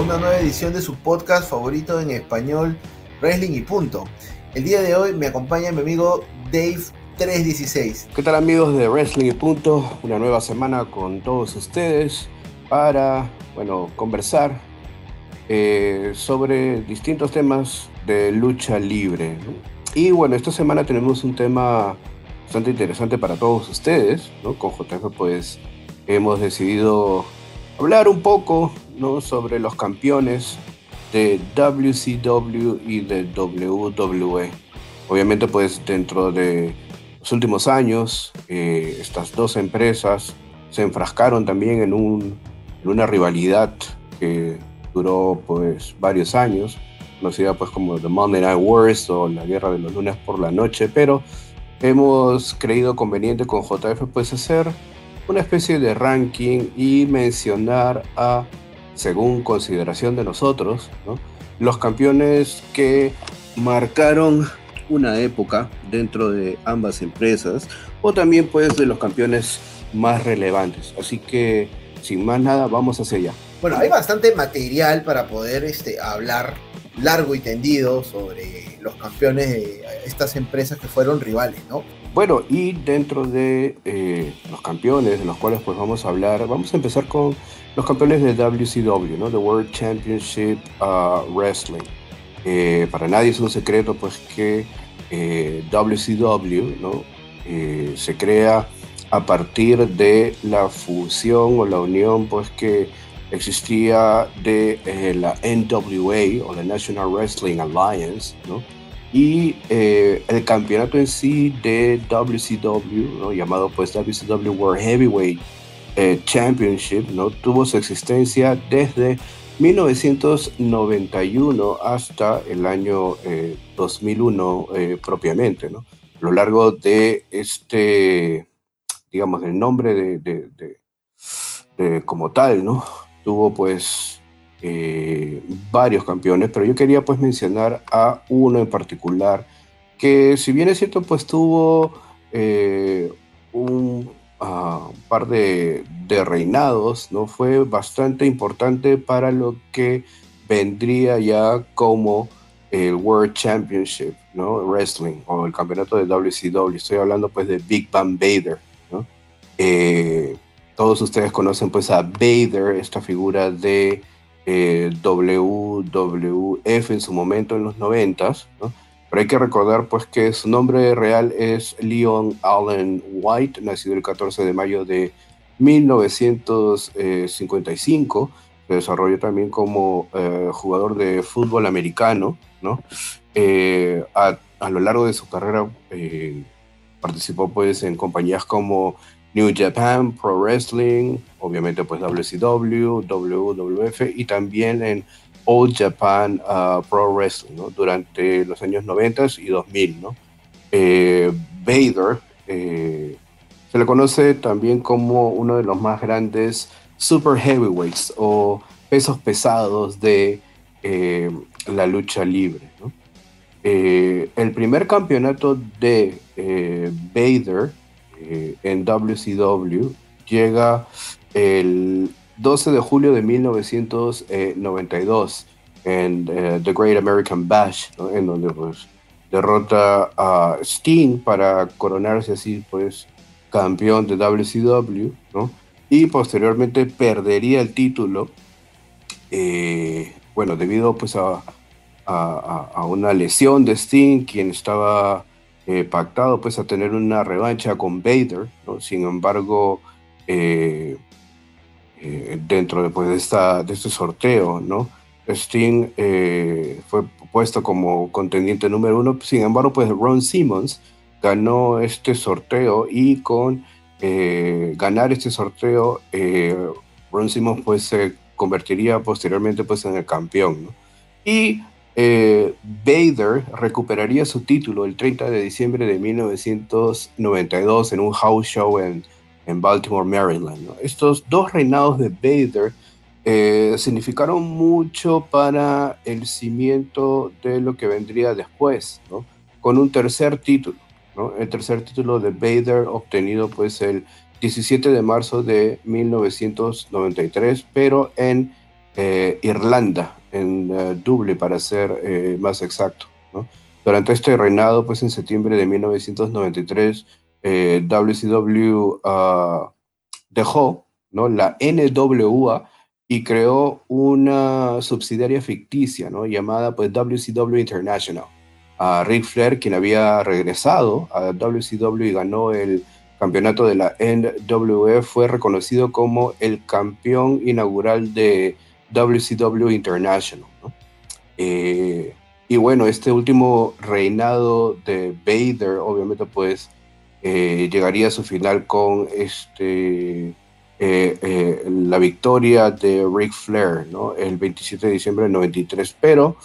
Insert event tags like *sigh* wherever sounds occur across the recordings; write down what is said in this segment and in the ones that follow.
una nueva edición de su podcast favorito en español, Wrestling y Punto. El día de hoy me acompaña mi amigo Dave316. ¿Qué tal amigos de Wrestling y Punto? Una nueva semana con todos ustedes para, bueno, conversar eh, sobre distintos temas de lucha libre. Y bueno, esta semana tenemos un tema bastante interesante para todos ustedes, ¿no? Con JF pues hemos decidido hablar un poco ¿no? sobre los campeones de WCW y de WWE. Obviamente, pues dentro de los últimos años, eh, estas dos empresas se enfrascaron también en, un, en, una rivalidad que duró pues varios años, conocida pues como The Monday Night Wars o la Guerra de los Lunes por la Noche, pero hemos creído conveniente con JF pues hacer una especie de ranking y mencionar a, según consideración de nosotros, los campeones que marcaron una época dentro de ambas empresas o también pues de los campeones más relevantes. Así que sin más nada, vamos hacia allá. Bueno, hay bastante material para poder este, hablar largo y tendido sobre los campeones de estas empresas que fueron rivales, ¿no? Bueno, y dentro de eh, los campeones de los cuales pues vamos a hablar, vamos a empezar con los campeones de WCW, ¿no? The World Championship uh, Wrestling. Eh, para nadie es un secreto pues que eh, WCW, ¿no? se crea a partir de la fusión o la unión pues que existía de la NWA o la National Wrestling Alliance, ¿no? y eh, el campeonato en sí de WCW, llamado pues WCW World Heavyweight eh, Championship, ¿no? tuvo su existencia desde 1991 hasta el año 2001 eh, propiamente. ¿no? A lo largo de este, digamos, el nombre de, de, de como tal, ¿no? tuvo pues eh, varios campeones, pero yo quería pues mencionar a uno en particular que si bien es cierto pues tuvo eh, un ah, par de, reinados, ¿no? Fue bastante importante para lo que vendría ya como el World Championship, ¿no? Wrestling o el campeonato de WCW. Estoy hablando pues de Big Bang Vader, ¿no? Eh, todos ustedes conocen pues a Vader, esta figura de eh, WWF en su momento en los 90, pero hay que recordar pues que su nombre real es Leon Allen White, nacido el 14 de mayo de 1955, se desarrolló también como eh, jugador de fútbol americano, ¿no? Eh, a, a, lo largo de su carrera participó pues en compañías como New Japan Pro Wrestling, obviamente pues WCW, WWF y también en Old Japan uh, Pro Wrestling ¿no? durante los años 90 y 2000. ¿no? Eh, Vader eh, se le conoce también como uno de los más grandes super heavyweights o pesos pesados de eh, la lucha libre. el primer campeonato de Vader en WCW llega el 12 de julio de 1992 en eh, The Great American Bash, en donde pues derrota a Sting para coronarse así pues campeón de WCW, ¿no? Y posteriormente perdería el título, eh, bueno, debido pues a, a, una lesión de Sting, quien estaba eh, pactado pues a tener una revancha con Vader, ¿no? sin embargo, eh, eh, dentro de, pues, de, esta, de este sorteo, ¿no? Sting fue puesto como contendiente número uno, sin embargo, pues Ron Simmons ganó este sorteo y con ganar este sorteo, Ron Simmons pues se convertiría posteriormente pues en el campeón. Y eh, Vader recuperaría su título el 30 de diciembre de 1992 en un house show en, en Baltimore, Maryland. Estos dos reinados de Vader eh, significaron mucho para el cimiento de lo que vendría después, con un tercer título. El tercer título de Vader obtenido pues el 17 de marzo de 1993, pero en Irlanda, en Dublín para ser más exacto. Durante este reinado, pues en septiembre de 1993, WCW ah, dejó ¿no? la NWA y creó una subsidiaria ficticia ¿no? llamada pues, WCW International. A Ric Flair, quien había regresado a WCW y ganó el campeonato de la NWF, fue reconocido como el campeón inaugural de WCW International. Eh, y bueno, este último reinado de Vader, obviamente, pues eh, llegaría a su final con este eh, eh, la victoria de Ric Flair, ¿no? El 27 de diciembre del 93. Pero,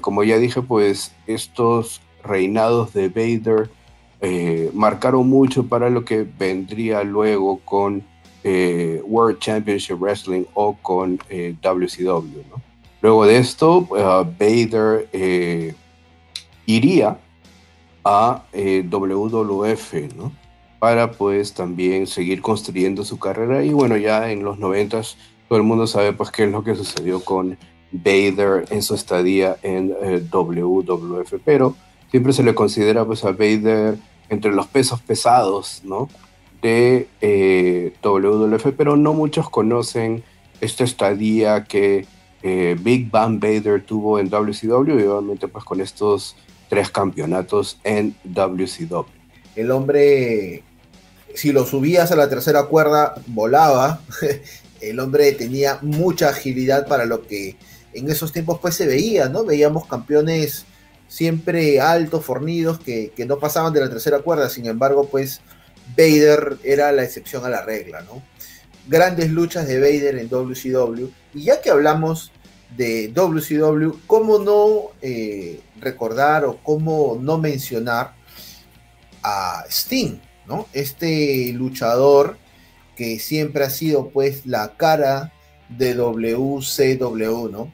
como ya dije, pues estos reinados de Vader marcaron mucho para lo que vendría luego con World Championship Wrestling o con WCW. Luego de esto, Vader iría a WWF, ¿no? para pues también seguir construyendo su carrera. Y bueno ya en los noventas todo el mundo sabe pues qué es lo que sucedió con Vader en su estadía en eh, WWF pero siempre se le considera pues a Vader entre los pesos pesados no de eh, WWF pero no muchos conocen esta estadía que eh, Big Bang Vader tuvo en WCW y obviamente pues con estos tres campeonatos en WCW el hombre si lo subías a la tercera cuerda, volaba. *laughs* El hombre tenía mucha agilidad para lo que en esos tiempos pues se veía, ¿no? Veíamos campeones siempre altos, fornidos, que, no pasaban de la tercera cuerda. Sin embargo, pues Vader era la excepción a la regla, ¿no? Grandes luchas de Vader en WCW. Y ya que hablamos de WCW, ¿cómo no eh, recordar o cómo no mencionar a Sting? Este luchador que siempre ha sido pues la cara de WCW, ¿no?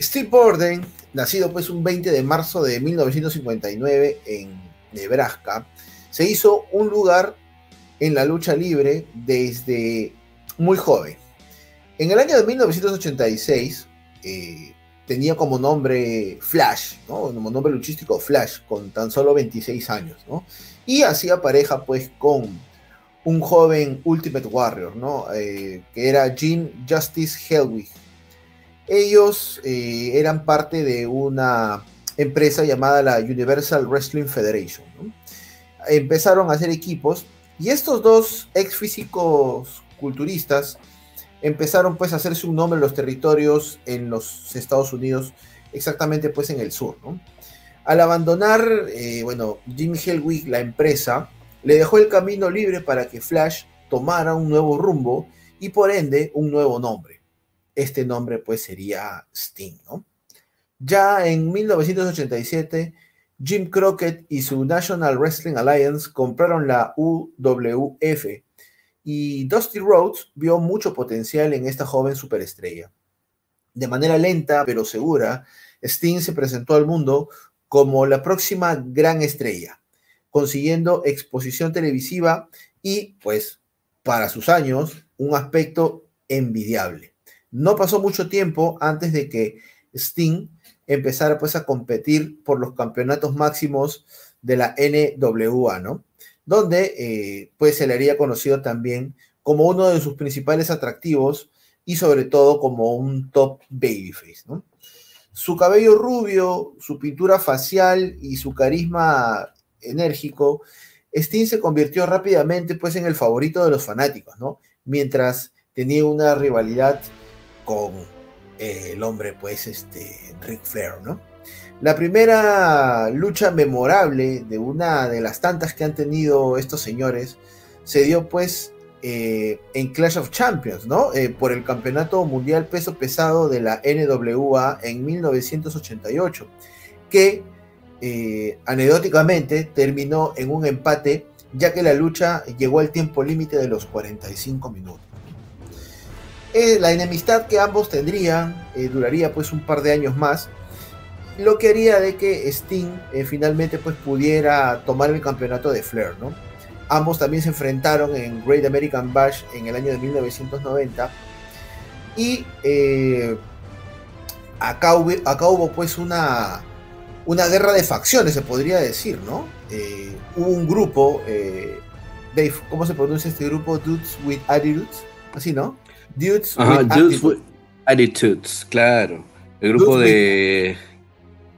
Steve Borden, nacido pues un 20 de marzo de 1959 en Nebraska, se hizo un lugar en la lucha libre desde muy joven. En el año de 1986 eh, tenía como nombre Flash, como nombre luchístico Flash, con tan solo 26 años. ¿no? Y hacía pareja pues con un joven Ultimate Warrior, ¿no? Eh, que era Jim Justice Helwig. Ellos eh, eran parte de una empresa llamada la Universal Wrestling Federation. Empezaron a hacer equipos y estos dos ex físicos culturistas empezaron pues a hacerse un nombre en los territorios en los Estados Unidos, exactamente pues en el sur. Al abandonar, eh, bueno, Jim Helwig la empresa, le dejó el camino libre para que Flash tomara un nuevo rumbo y por ende un nuevo nombre. Este nombre pues sería Sting. Ya en 1987, Jim Crockett y su National Wrestling Alliance compraron la UWF y Dusty Rhodes vio mucho potencial en esta joven superestrella. De manera lenta pero segura, Sting se presentó al mundo como la próxima gran estrella, consiguiendo exposición televisiva y, pues, para sus años, un aspecto envidiable. No pasó mucho tiempo antes de que Sting empezara pues a competir por los campeonatos máximos de la NWA, ¿no? Donde eh, pues se le haría conocido también como uno de sus principales atractivos y sobre todo como un top babyface, ¿no? Su cabello rubio, su pintura facial y su carisma enérgico, Sting se convirtió rápidamente pues en el favorito de los fanáticos, ¿no? Mientras tenía una rivalidad con el hombre pues este Ric Flair, ¿no? La primera lucha memorable de una de las tantas que han tenido estos señores se dio pues eh, en Clash of Champions, ¿no? Eh, por el Campeonato Mundial Peso Pesado de la NWA en 1988, que eh, anecdóticamente terminó en un empate, ya que la lucha llegó al tiempo límite de los 45 minutos. la enemistad que ambos tendrían duraría pues un par de años más, lo que haría de que Sting finalmente pues pudiera tomar el campeonato de Flair, ¿no? Ambos también se enfrentaron en Great American Bash en el año de 1990. Y eh, acá, hubo, acá hubo pues una, una guerra de facciones, se podría decir, ¿no? Eh, hubo un grupo, eh, Dave, ¿cómo se pronuncia este grupo? Dudes with Attitudes, así, ¿no? Dudes, with, Attitudes, claro. El grupo de...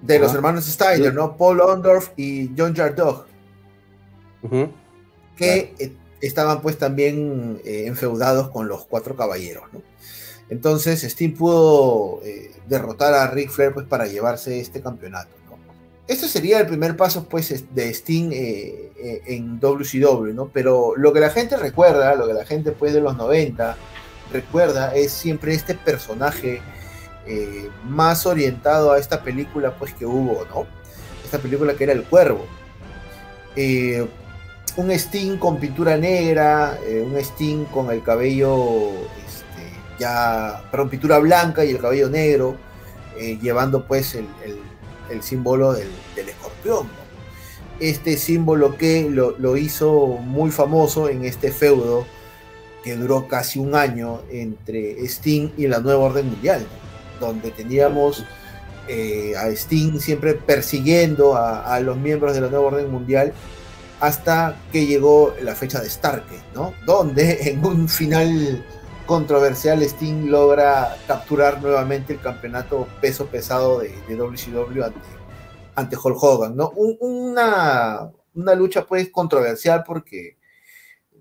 de los hermanos Steiner, ¿no? Paul Ondorf y John Jardog. Que eh, estaban pues también enfeudados con los cuatro caballeros, ¿no? Entonces Sting pudo derrotar a Ric Flair pues para llevarse este campeonato. Este sería el primer paso pues de Sting eh, eh, en WCW, ¿no? Pero lo que la gente recuerda, lo que la gente pues de los 90 recuerda es siempre este personaje eh, más orientado a esta película pues que hubo, ¿no? Esta película que era El Cuervo. un Sting con pintura negra, un Sting con el cabello este, ya, perdón, pintura blanca y el cabello negro, llevando pues el símbolo del, escorpión. Este símbolo que lo, hizo muy famoso en este feudo que duró casi un año entre Sting y la nueva orden mundial, donde teníamos eh, a Sting siempre persiguiendo a, los miembros de la nueva orden mundial hasta que llegó la fecha de Starke, ¿no? Donde *laughs* en un final controversial, Sting logra capturar nuevamente el campeonato peso pesado de, WCW ante, ante Hulk Hogan, ¿no? una, una lucha pues controversial porque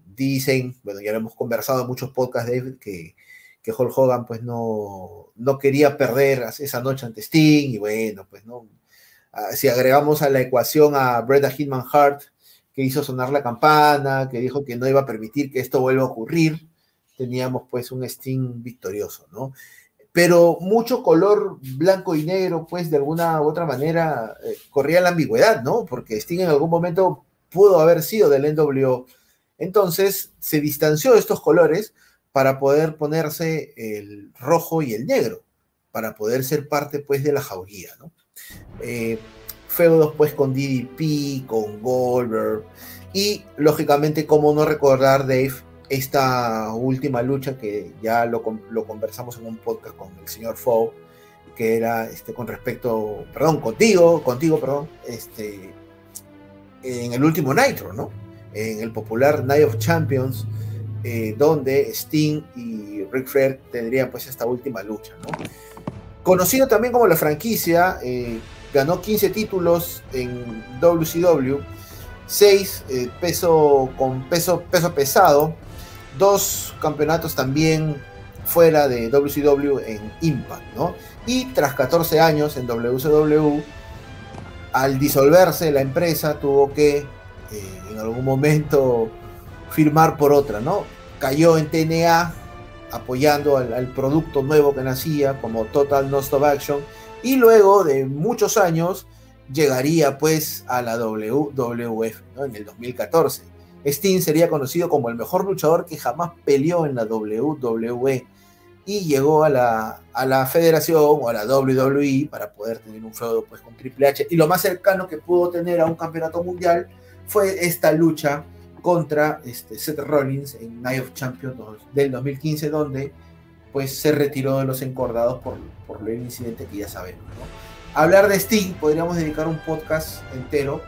dicen, bueno, ya lo hemos conversado en muchos podcasts, David, que, que Hulk Hogan pues no, no quería perder esa noche ante Sting y bueno, pues no. Ah, si agregamos a la ecuación a Bret Hitman Hart, que hizo sonar la campana, que dijo que no iba a permitir que esto vuelva a ocurrir, teníamos pues un Sting victorioso, ¿no? Pero mucho color blanco y negro, pues de alguna u otra manera eh, corría la ambigüedad, ¿no? Porque Sting en algún momento pudo haber sido del NWO. Entonces se distanció de estos colores para poder ponerse el rojo y el negro, para poder ser parte pues de la jauría, ¿no? Eh, feudos pues con DDP, con Goldberg y lógicamente, como no recordar Dave, esta última lucha que ya lo, conversamos en un podcast con el señor Fow, que era este, con respecto, perdón, contigo, contigo, perdón, este, en el último Nitro, ¿no? En el popular Night of Champions, eh, donde Sting y Ric Flair tendrían pues esta última lucha, ¿no? Conocido también como la franquicia, eh, ganó 15 títulos en WCW, 6 eh, peso con peso, peso pesado, dos campeonatos también fuera de WCW en Impact, ¿no? Y tras 14 años en WCW, al disolverse la empresa, tuvo que en algún momento firmar por otra, ¿no? Cayó en TNA apoyando al, producto nuevo que nacía como Total No Stop Action y luego de muchos años llegaría pues a la WWF ¿no? en el 2014 Sting sería conocido como el mejor luchador que jamás peleó en la WWE y llegó a la, a la federación o a la WWE para poder tener un feudo pues, con Triple H. Y lo más cercano que pudo tener a un campeonato mundial fue esta lucha contra este, Seth Rollins en Night of Champions del 2015, donde pues se retiró de los encordados por, por el incidente que ya sabemos. Hablar de Sting, podríamos dedicar un podcast entero,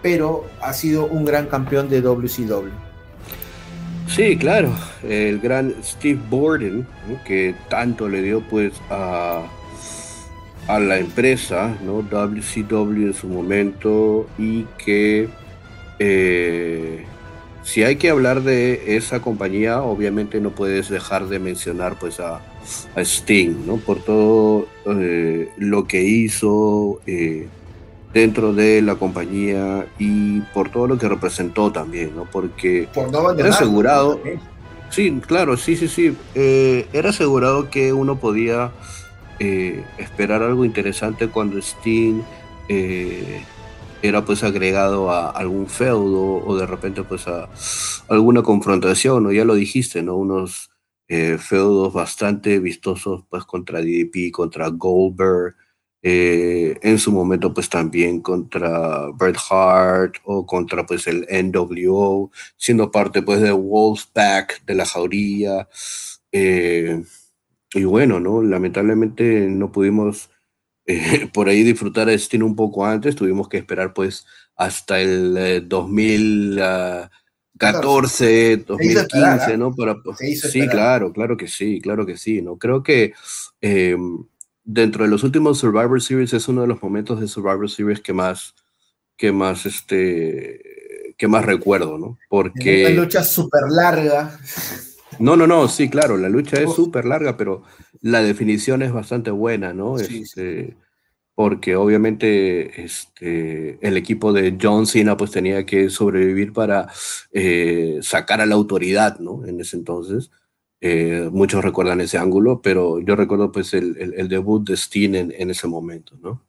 pero ha sido un gran campeón de WCW. Sí, claro, el gran Steve Borden, que tanto le dio pues a, a la empresa, ¿no? WCW en su momento, y que eh, si hay que hablar de esa compañía, obviamente no puedes dejar de mencionar pues a, Sting, ¿no? Por todo eh, lo que hizo, eh, dentro de la compañía y por todo lo que representó también, ¿no? Porque era asegurado. Sí, claro, sí, sí, sí. Eh, era asegurado que uno podía eh, esperar algo interesante cuando Sting eh, era pues agregado a algún feudo o de repente pues a alguna confrontación, o ya lo dijiste, ¿no? Unos feudos bastante vistosos pues contra DDP, contra Goldberg, eh, en su momento pues también contra Bret Hart o contra pues el NWO, siendo parte pues de Wolfpack, de la jauría. Eh, y bueno, ¿no? Lamentablemente no pudimos eh, por ahí disfrutar a Sting un poco antes, tuvimos que esperar pues hasta el 2014, 2015, ¿ah? ¿no? Para, sí, claro, claro que sí, claro que sí, ¿no? Creo que em, dentro de los últimos Survivor Series es uno de los momentos de Survivor Series que más, que más, este, que más recuerdo, ¿no? Porque... Una lucha súper larga. No, no, no, sí, claro, la lucha es súper larga, pero la definición es bastante buena, ¿no? Este, porque obviamente este, el equipo de John Cena pues tenía que sobrevivir para eh, sacar a la autoridad, ¿no? En ese entonces. Eh, muchos recuerdan ese ángulo, pero yo recuerdo pues el, debut de Steen en, ese momento, ¿no?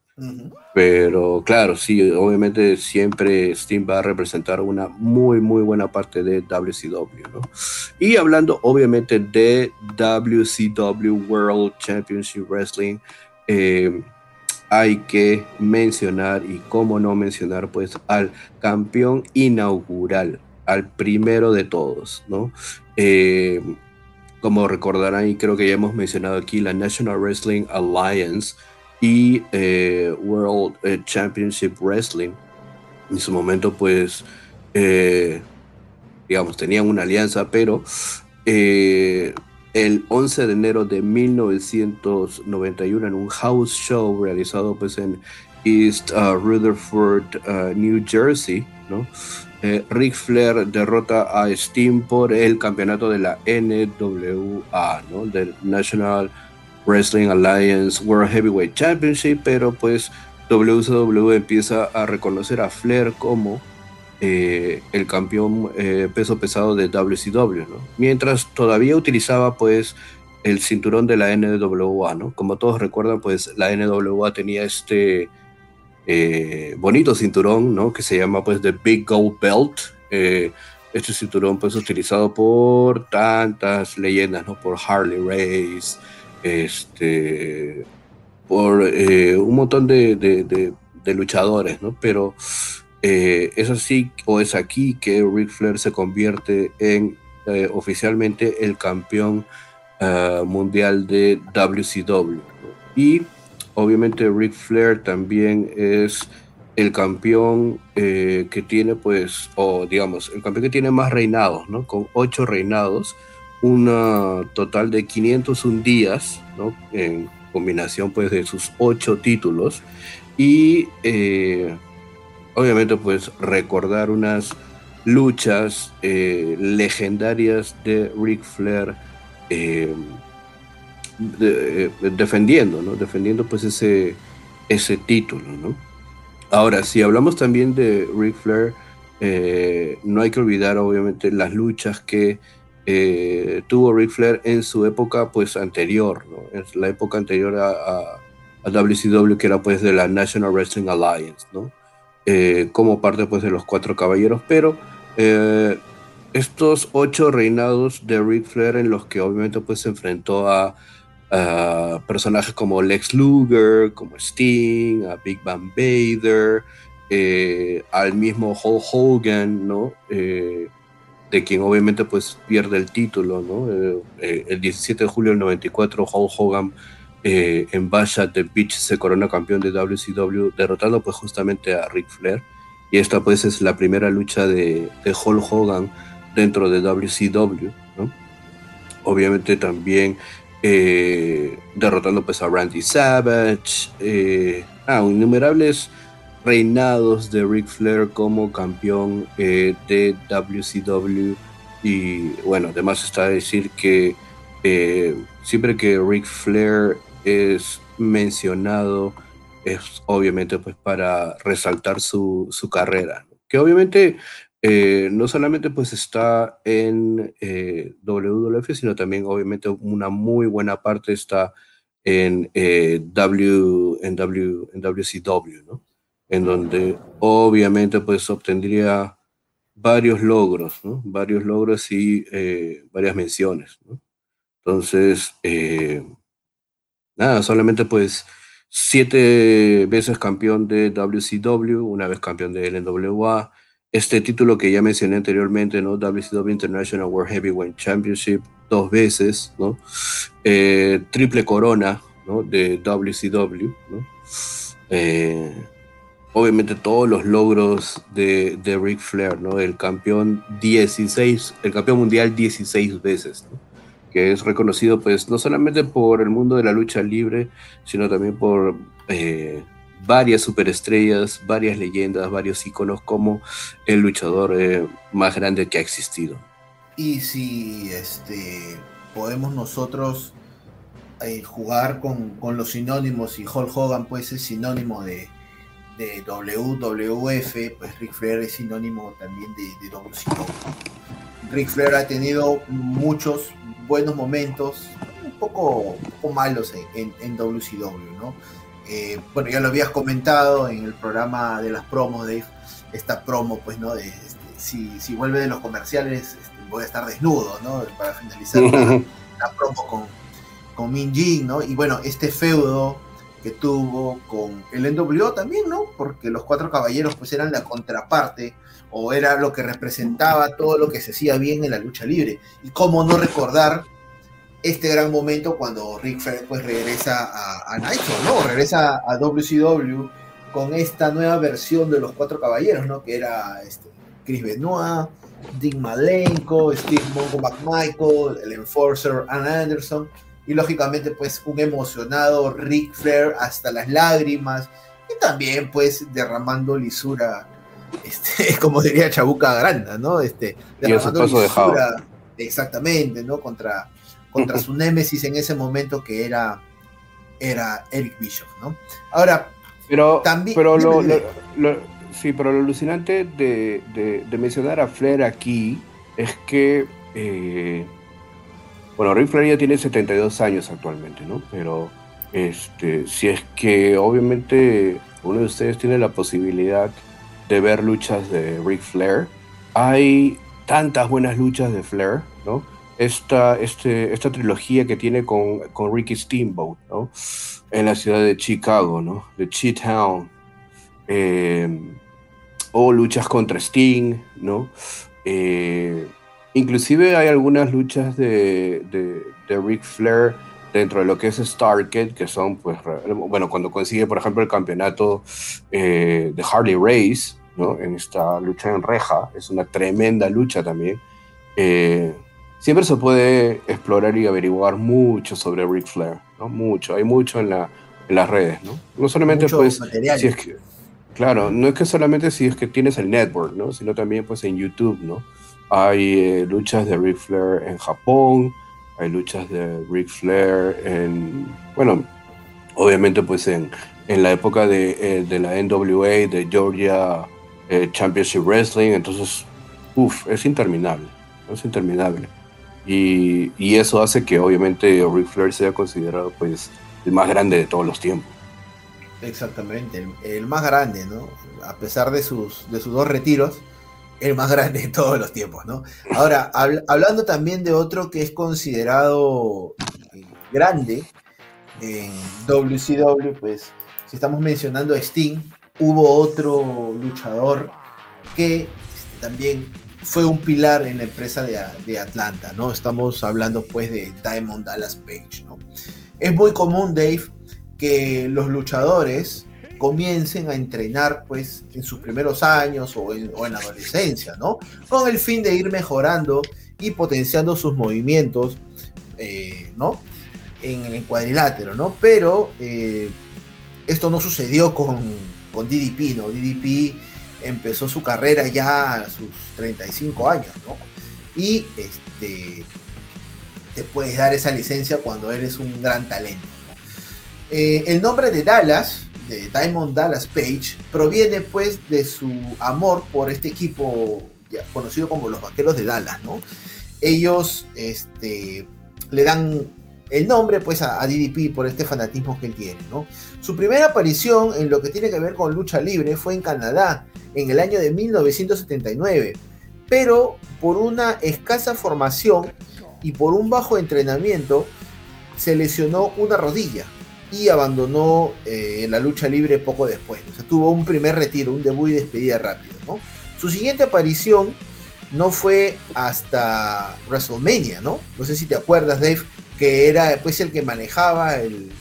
Pero claro, sí, obviamente siempre Steen va a representar una muy, muy buena parte de WCW, ¿no? Y hablando obviamente de WCW World Championship Wrestling, eh, hay que mencionar, y cómo no mencionar, pues al campeón inaugural, al primero de todos, ¿no? Eh, como recordarán, y creo que ya hemos mencionado aquí, la National Wrestling Alliance y eh, World eh, Championship Wrestling. En su momento, pues, eh, digamos, tenían una alianza, pero el 11 de enero de 1991 en un house show realizado pues en East uh, Rutherford, uh, New Jersey, ¿no? Ric Flair derrota a Steam por el campeonato de la NWA, ¿no? Del National Wrestling Alliance World Heavyweight Championship, pero pues WCW empieza a reconocer a Flair como eh, el campeón eh, peso pesado de WCW. Mientras todavía utilizaba pues el cinturón de la NWA, ¿no? Como todos recuerdan, pues la NWA tenía este eh, bonito cinturón, ¿no? Que se llama pues The Big Gold Belt. este cinturón pues utilizado por tantas leyendas, ¿no? Por Harley Race, este, por eh, un montón de, luchadores, ¿no? Pero eh, es así o es aquí que Ric Flair se convierte en eh, oficialmente el campeón mundial de WCW. Y obviamente Ric Flair también es el campeón que tiene, pues, o digamos, el campeón que tiene más reinados, ¿no? Con ocho reinados una total de 501 días, ¿no? En combinación pues de sus ocho títulos y eh, obviamente pues recordar unas luchas eh, legendarias de Ric Flair eh, defendiendo, ¿no? Defendiendo pues ese, ese título, ¿no? Ahora, si hablamos también de Ric Flair, no hay que olvidar obviamente las luchas que eh, tuvo Ric Flair en su época pues anterior, la época anterior a, WCW que era pues de la National Wrestling Alliance. Eh, como parte pues de los cuatro caballeros, pero eh, estos ocho reinados de Ric Flair en los que obviamente pues se enfrentó a, personajes como Lex Luger, como Sting, a Big Bang Vader, al mismo Hulk Hogan, ¿no? De quien obviamente pues pierde el título, ¿no? Eh, eh, el 17 de julio del 94, Hulk Hogan eh, en Basha the Beach se corona campeón de WCW, derrotando pues justamente a Ric Flair. Y esta pues es la primera lucha de, Hulk Hogan dentro de WCW, ¿no? Obviamente también derrotando pues a Randy Savage, ah, innumerables reinados de Ric Flair como campeón eh, de WCW. Y bueno, además está decir que eh, siempre que Ric Flair es mencionado, es obviamente pues para resaltar su, su carrera. Que obviamente eh, no solamente pues está en WWF, sino también obviamente una muy buena parte está en, w, en, w, en WCW, ¿no? En donde obviamente pues obtendría varios logros, ¿no? Varios logros y eh, varias menciones, ¿no? Entonces, eh, nada, solamente pues siete veces campeón de WCW, una vez campeón de LNWA, este título que ya mencioné anteriormente, ¿no? WCW International World Heavyweight Championship, dos veces, ¿no? Eh, triple corona, ¿no? De WCW, ¿no? Eh, obviamente todos los logros de, de Ric Flair, ¿no? El campeón 16, el campeón mundial 16 veces, ¿no? que es reconocido pues no solamente por el mundo de la lucha libre, sino también por eh, varias superestrellas, varias leyendas, varios íconos como el luchador eh, más grande que ha existido. Y si este, podemos nosotros eh, jugar con, los sinónimos y Hulk Hogan pues es sinónimo de, de WWF, pues Ric Flair es sinónimo también de, de WCW. Ric Flair ha tenido muchos buenos momentos, un poco, malos en, en, WCW, ¿no? Eh, bueno, ya lo habías comentado en el programa de las promos, de esta promo, pues, ¿no? De, este, si, si, vuelve de los comerciales, este, voy a estar desnudo, ¿no? Para finalizar la, promo con, con Min Jin, ¿no? Y bueno, este feudo tuvo con el NWO también, ¿no? Porque los cuatro caballeros pues eran la contraparte o era lo que representaba todo lo que se hacía bien en la lucha libre. Y cómo no recordar este gran momento cuando Rick Flair pues regresa a, a ¿no? Regresa a WCW con esta nueva versión de los cuatro caballeros, ¿no? Que era este, Chris Benoit, Dick Malenko, Steve Mongo McMichael, el Enforcer Ann Anderson y lógicamente pues un emocionado Rick Flair hasta las lágrimas y también pues derramando lisura este, *laughs* como diría Chabuca Granda, ¿no? Este, derramando lisura, exactamente, ¿no? Contra, contra su *laughs* némesis en ese momento que era, era Eric Bishop, ¿no? Ahora, pero, también... Pero lo, sí, pero lo alucinante de, de, mencionar a Flair aquí es que eh, bueno, Rick Flair ya tiene 72 años actualmente, ¿no? Pero este, si es que obviamente uno de ustedes tiene la posibilidad de ver luchas de Ric Flair, hay tantas buenas luchas de Flair, ¿no? Esta, este, esta trilogía que tiene con, con Ricky Steamboat, ¿no? En la ciudad de Chicago, ¿no? De Cheatown. Eh, o luchas contra Sting, ¿no? Eh, Inclusive hay algunas luchas de, de, de Ric Flair dentro de lo que es Starkid, que son, pues, bueno, cuando consigue, por ejemplo, el campeonato eh, de Harley Race, ¿no? En esta lucha en reja, es una tremenda lucha también. Eh, siempre se puede explorar y averiguar mucho sobre Ric Flair, ¿no? Mucho, hay mucho en, la, en las redes, ¿no? No solamente, pues, si es que, claro, no es que solamente si es que tienes el network, ¿no? Sino también, pues, en YouTube, ¿no? Hay eh, luchas de Ric Flair en Japón, hay luchas de Ric Flair en, bueno, obviamente pues en, en la época de, eh, de, la NWA, de Georgia eh, Championship Wrestling, entonces, uff, es interminable, es interminable. Y, y, eso hace que obviamente Ric Flair sea considerado pues el más grande de todos los tiempos. Exactamente, el, el más grande, ¿no? A pesar de sus, de sus dos retiros, el más grande de todos los tiempos, ¿no? Ahora, hablando también de otro que es considerado eh, grande en WCW, pues si estamos mencionando a Sting, hubo otro luchador que este, también fue un pilar en la empresa de, de, Atlanta, ¿no? Estamos hablando pues de Diamond Dallas Page, ¿no? Es muy común, Dave, que los luchadores comiencen a entrenar pues en sus primeros años o en, la adolescencia, ¿no? Con el fin de ir mejorando y potenciando sus movimientos, eh, ¿no? En el cuadrilátero, ¿no? Pero eh, esto no sucedió con, con DDP, ¿no? DDP empezó su carrera ya a sus 35 años, ¿no? Y este, te puedes dar esa licencia cuando eres un gran talento. Eh, el nombre de Dallas de Diamond Dallas Page proviene pues de su amor por este equipo conocido como los Vaqueros de Dallas, ¿no? Ellos este, le dan el nombre pues a, DDP por este fanatismo que él tiene, ¿no? Su primera aparición en lo que tiene que ver con lucha libre fue en Canadá en el año de 1979, pero por una escasa formación y por un bajo entrenamiento se lesionó una rodilla y abandonó eh, la lucha libre poco después. O sea, tuvo un primer retiro, un debut y despedida rápido. Su siguiente aparición no fue hasta WrestleMania, ¿no? No sé si te acuerdas, Dave, que era después el que manejaba el,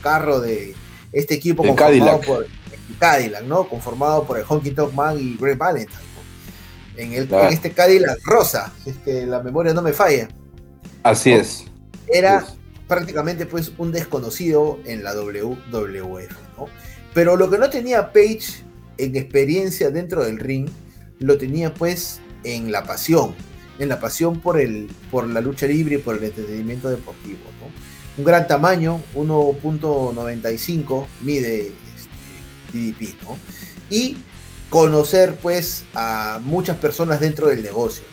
carro de este equipo conformado por el Cadillac, ¿no? Conformado por el Honky Tonk Man y Greg Valentine. En, el, en este Cadillac rosa, es que la memoria no me falla. Así es. Era prácticamente pues un desconocido en la WWF, ¿no? Pero lo que no tenía Page en experiencia dentro del ring, lo tenía pues en la pasión, en la pasión por, el, por la lucha libre y por el entretenimiento deportivo. Un gran tamaño, 1.95 mide este, DDP, y conocer pues a muchas personas dentro del negocio.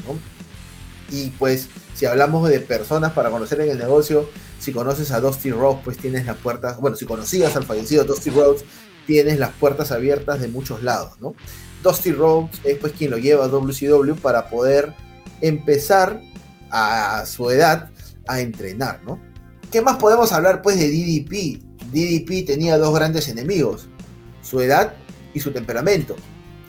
Y pues si hablamos de personas para conocer en el negocio, si conoces a Dusty Rhodes, pues tienes las puertas, bueno, si conocías al fallecido Dusty Rhodes, tienes las puertas abiertas de muchos lados, ¿no? Dusty Rhodes es pues quien lo lleva a WCW para poder empezar a su edad a entrenar, ¿no? ¿Qué más podemos hablar pues de DDP? DDP tenía dos grandes enemigos, su edad y su temperamento.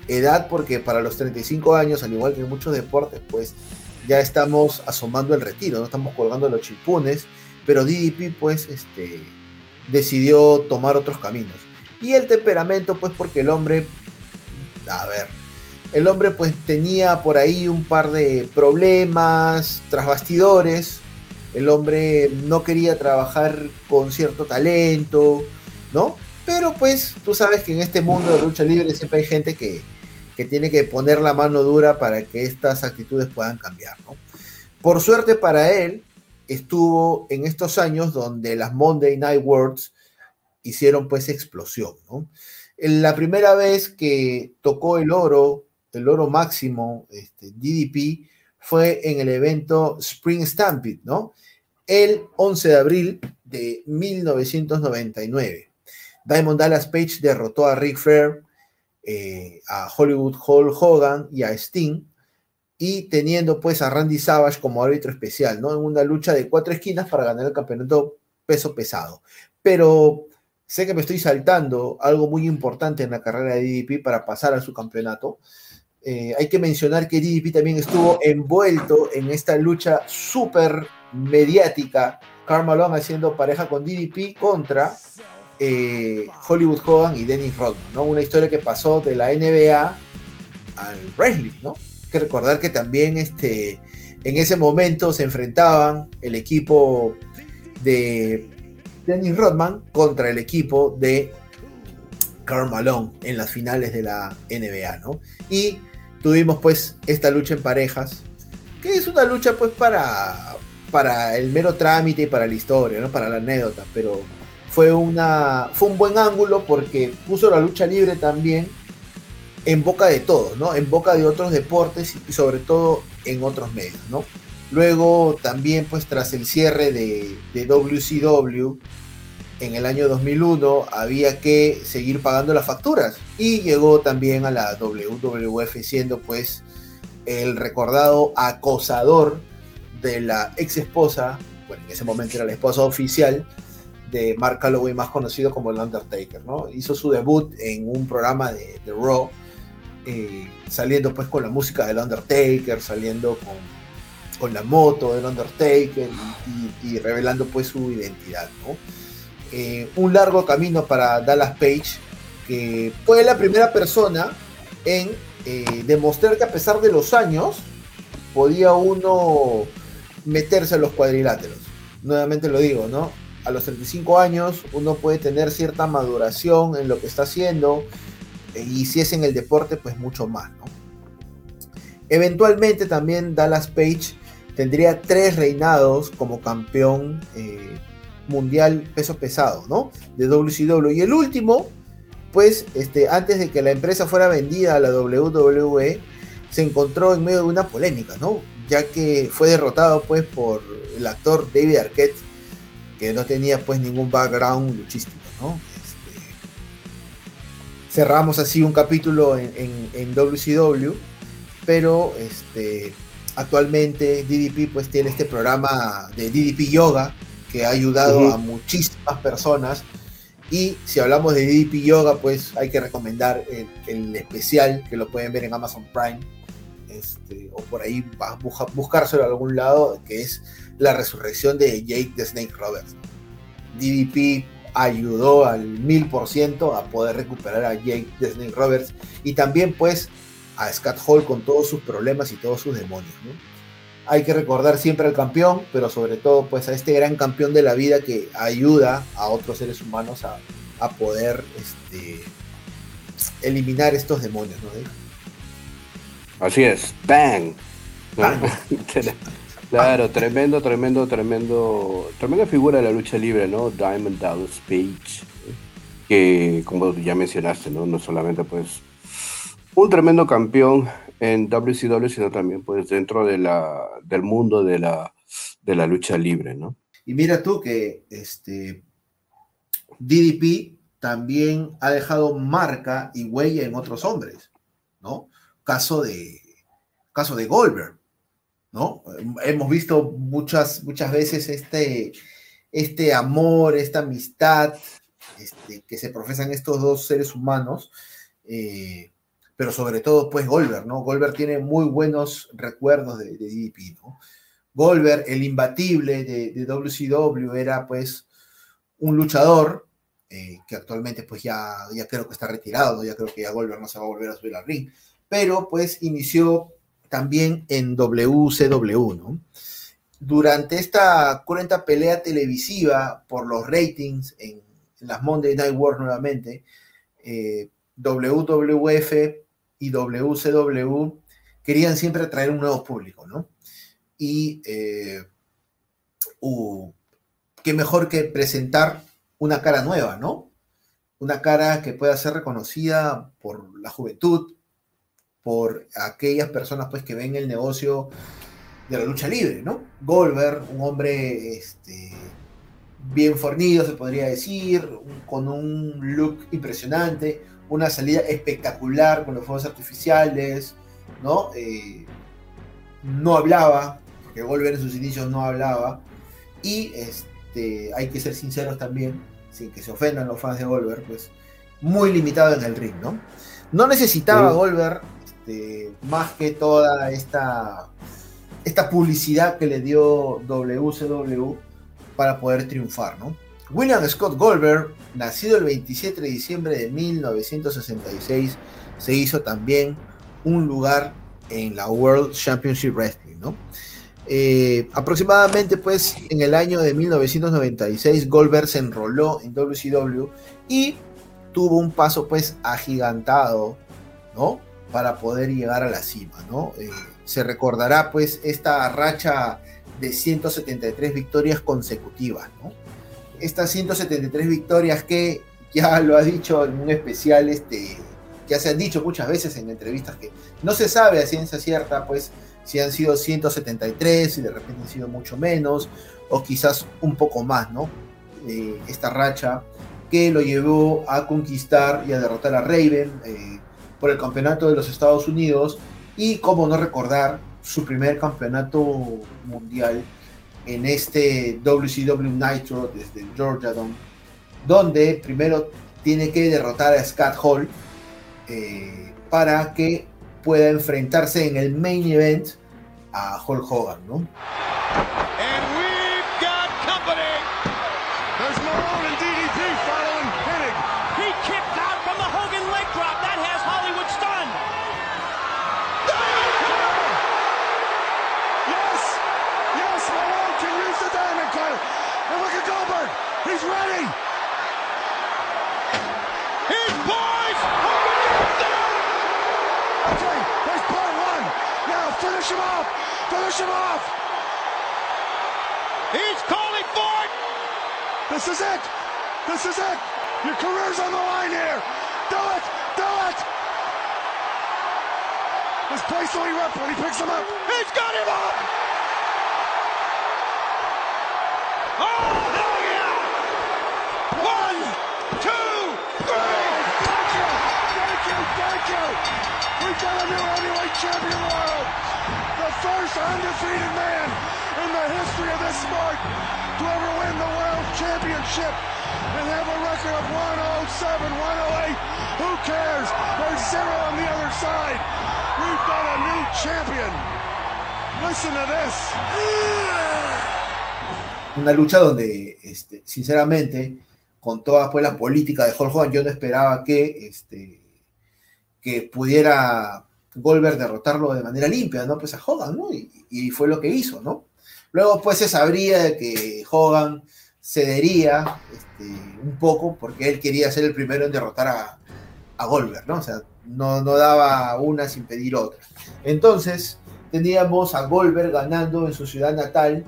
Edad porque para los 35 años, al igual que en muchos deportes, pues ya estamos asomando el retiro, no estamos colgando los chipunes, pero DDP pues este, decidió tomar otros caminos. Y el temperamento pues porque el hombre a ver, el hombre pues tenía por ahí un par de problemas tras bastidores, el hombre no quería trabajar con cierto talento, ¿no? Pero pues tú sabes que en este mundo de lucha libre siempre hay gente que, que tiene que poner la mano dura para que estas actitudes puedan cambiar, ¿no? Por suerte para él, estuvo en estos años donde las Monday Night Worlds hicieron pues explosión, ¿no? la primera vez que tocó el oro, el oro máximo, este, DDP, fue en el evento Spring Stampede, ¿no? El 11 de abril de 1999. Diamond Dallas Page derrotó a Rick Flair, eh, a Hollywood Hulk Hogan y a Sting, y teniendo pues a Randy Savage como árbitro especial, ¿no? En una lucha de cuatro esquinas para ganar el campeonato peso pesado. Pero Sé que me estoy saltando algo muy importante en la carrera de DDP para pasar a su campeonato. Eh, hay que mencionar que DDP también estuvo envuelto en esta lucha súper mediática. Carl haciendo pareja con DDP contra eh, Hollywood Hogan y Dennis Rodman, ¿no? Una historia que pasó de la NBA al wrestling, ¿no? Que recordar que también este, en ese momento se enfrentaban el equipo de Dennis Rodman contra el equipo de Karl Malone en las finales de la NBA, ¿no? Y tuvimos pues esta lucha en parejas, que es una lucha pues para, para el mero trámite y para la historia, ¿no? Para la anécdota, pero fue, una, fue un buen ángulo porque puso la lucha libre también en boca de todos, ¿no? En boca de otros deportes y sobre todo en otros medios, ¿no? Luego también pues tras el cierre de, WCW en el año 2001 había que seguir pagando las facturas y llegó también a la WWF siendo pues el recordado acosador de la ex esposa, bueno en ese momento era la esposa oficial de Mark Calloway más conocido como el Undertaker, ¿no? Hizo su debut en un programa de, Raw eh, saliendo pues con la música del Undertaker, saliendo con con la moto del Undertaker y, revelando pues su identidad. Eh, un largo camino para Dallas Page, que fue la primera persona en eh, demostrar que a pesar de los años podía uno meterse a los cuadriláteros. Nuevamente lo digo, ¿no? A los 35 años uno puede tener cierta maduración en lo que está haciendo y si es en el deporte, pues mucho más, ¿no? Eventualmente también Dallas Page tendría tres reinados como campeón eh, mundial peso pesado, ¿no? De WCW. Y el último, pues, este, antes de que la empresa fuera vendida a la WWE, se encontró en medio de una polémica, ¿no? Ya que fue derrotado, pues, por el actor David Arquette, que no tenía, pues, ningún background luchístico, ¿no? Cerramos así un capítulo en, en WCW, pero, este actualmente DDP pues tiene este programa de DDP Yoga que ha ayudado a muchísimas personas. Y si hablamos de DDP Yoga pues hay que recomendar el, especial que lo pueden ver en Amazon Prime. Este, o por ahí buscárselo a algún lado, que es la resurrección de Jake the Snake Roberts. DDP ayudó al mil por ciento a poder recuperar a Jake Snake Roberts y también pues a Scott Hall con todos sus problemas y todos sus demonios. Hay que recordar siempre al campeón, pero sobre todo pues a este gran campeón de la vida que ayuda a otros seres humanos a, a poder este, eliminar estos demonios. ¿no? Así es, bang. *laughs* claro, tremendo, tremendo, tremendo, tremenda figura de la lucha libre, ¿no? Diamond Dallas Page, que como ya mencionaste, ¿no? No solamente pues un tremendo campeón en WCW, sino también pues dentro de la, del mundo de la, de la lucha libre, ¿no? Y mira tú que este DDP también ha dejado marca y huella en otros hombres, ¿no? Caso de, caso de Goldberg, ¿no? Hemos visto muchas, muchas veces este, este amor, esta amistad este, que se profesan estos dos seres humanos, eh, pero sobre todo, pues, Goldberg, ¿no? Goldberg tiene muy buenos recuerdos de, de DDP, ¿no? Goldberg, el imbatible de, WCW, era, pues, un luchador eh, que actualmente pues ya, ya creo que está retirado, ya creo que ya Goldberg no se va a volver a subir al ring, pero pues inició también en WCW, ¿no? Durante esta cruenta pelea televisiva por los ratings en, las Monday Night Wars nuevamente, eh, WWF y WCW querían siempre traer un nuevo público, ¿no? Y eh, qué mejor que presentar una cara nueva, ¿no? Una cara que pueda ser reconocida por la juventud, por aquellas personas pues que ven el negocio de la lucha libre, ¿no? Goldberg, un hombre este, bien fornido, se podría decir, con un look impresionante, una salida espectacular con los fuegos artificiales, ¿no? Eh, no hablaba, porque Goldberg en sus inicios no hablaba, y este, hay que ser sinceros también, sin que se ofendan los fans de Goldberg, pues muy limitado en el ring, ¿no? No necesitaba Goldberg este, más que toda esta, esta publicidad que le dio WCW para poder triunfar, ¿no? William Scott Goldberg, nacido el 27 de diciembre de 1966, se hizo también un lugar en la World Championship Wrestling, ¿no? Eh, aproximadamente pues en el año de 1996 Goldberg se enroló en WCW y tuvo un paso pues agigantado, ¿no? Para poder llegar a la cima, ¿no? Eh, se recordará pues esta racha de 173 victorias consecutivas, ¿no? Estas 173 victorias que ya lo ha dicho en un especial, este, ya se han dicho muchas veces en entrevistas que no se sabe a ciencia cierta pues si han sido 173 y de repente han sido mucho menos, o quizás un poco más, ¿no? Eh, esta racha que lo llevó a conquistar y a derrotar a Raven eh, por el campeonato de los Estados Unidos y, como no recordar, su primer campeonato mundial en este WCW Nitro desde Georgia Dome, donde primero tiene que derrotar a Scott Hall eh, para que pueda enfrentarse en el main event a Hulk Hogan, ¿no? Finish him off. He's calling for it. This is it. This is it. Your career's on the line here. Do it. Do it. This place will erupt when he picks him up. He's got him up. Oh, hell yeah. One, two, three. Thank you. Thank you. Thank you. We've got a new heavyweight champion of the world. The first undefeated man in the history of this sport to ever win the world championship and have a record of 107, 108. Who cares? There's zero on the other side. We've got a new *sighs* Una lucha donde, este, sinceramente, con toda pues, la política de Hulk Hogan, yo no esperaba que, este, que pudiera Goldberg derrotarlo de manera limpia, ¿no? Pues a Hogan, ¿no? Y, fue lo que hizo, ¿no? Luego, pues se sabría que Hogan cedería este, un poco porque él quería ser el primero en derrotar a, a Goldberg, ¿no? O sea, no, no daba una sin pedir otra. Entonces, teníamos a Goldberg ganando en su ciudad natal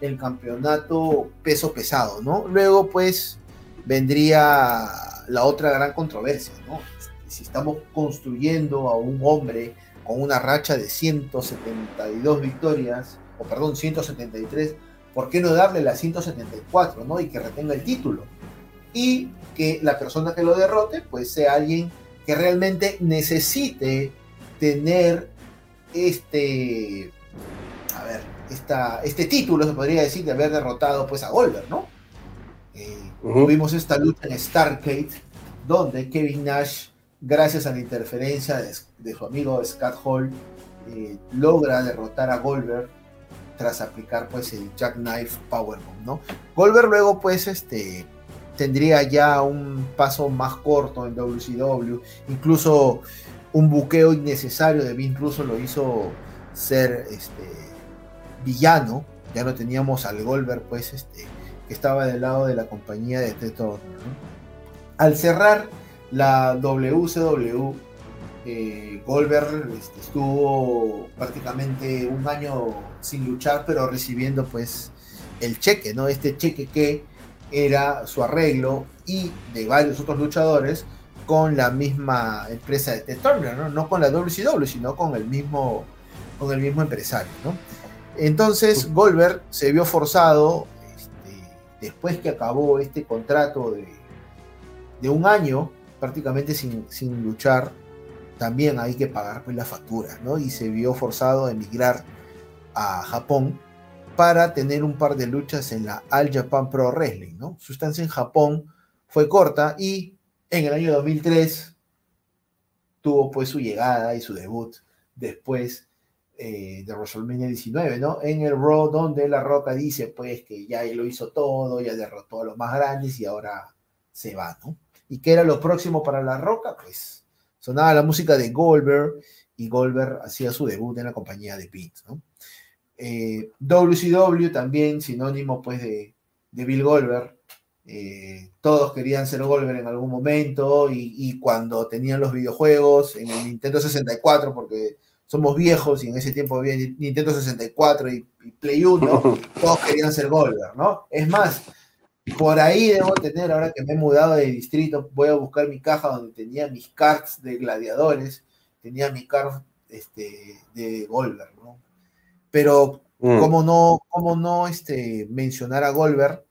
el campeonato peso pesado, ¿no? Luego, pues, vendría la otra gran controversia, ¿no? Si estamos construyendo a un hombre con una racha de 172 victorias, o perdón, 173, ¿por qué no darle la 174, ¿no? Y que retenga el título. Y que la persona que lo derrote, pues sea alguien que realmente necesite tener este, a ver, esta, este título, se podría decir, de haber derrotado pues a Goldberg, ¿no? Eh, tuvimos esta lucha en Starcade, donde Kevin Nash, gracias a la interferencia de, su amigo Scott Hall, eh, logra derrotar a Goldberg tras aplicar pues el Jackknife Powerbomb, ¿no? Goldberg luego pues este tendría ya un paso más corto en WCW, incluso un buqueo innecesario de Vince Russo lo hizo ser este, villano, ya no teníamos al Goldberg pues este, que estaba del lado de la compañía de Ted Al cerrar la WCW, eh, Goldberg este, estuvo prácticamente un año sin luchar, pero recibiendo pues el cheque, ¿no? Este cheque que era su arreglo y de varios otros luchadores con la misma empresa de Ted Turner, ¿no? no con la WCW, sino con el mismo, con el mismo empresario. ¿no? Entonces Goldberg se vio forzado, este, después que acabó este contrato de, de un año, prácticamente sin, sin, luchar, también hay que pagar pues, la factura, ¿no? y se vio forzado a emigrar a Japón para tener un par de luchas en la All Japan Pro Wrestling, ¿no? Su estancia en Japón fue corta y en el año 2003 tuvo pues su llegada y su debut después eh, de WrestleMania 19, ¿no? En el Raw donde La Roca dice pues que ya lo hizo todo, ya derrotó a los más grandes y ahora se va, ¿no? ¿Y qué era lo próximo para La Roca? Pues sonaba la música de Goldberg y Goldberg hacía su debut en la compañía de Vince, ¿no? WCW eh, también, sinónimo pues de, Bill Goldberg. Eh, todos querían ser Goldberg en algún momento y, cuando tenían los videojuegos en el Nintendo 64, porque somos viejos y en ese tiempo había Nintendo 64 y, Play 1, *laughs* todos querían ser Goldberg, ¿no? Es más, por ahí debo tener, ahora que me he mudado de distrito, voy a buscar mi caja donde tenía mis cards de gladiadores, tenía mi card este, de Goldberg, ¿no? Pero, mm. ¿cómo no, cómo no este, mencionar a Goldberg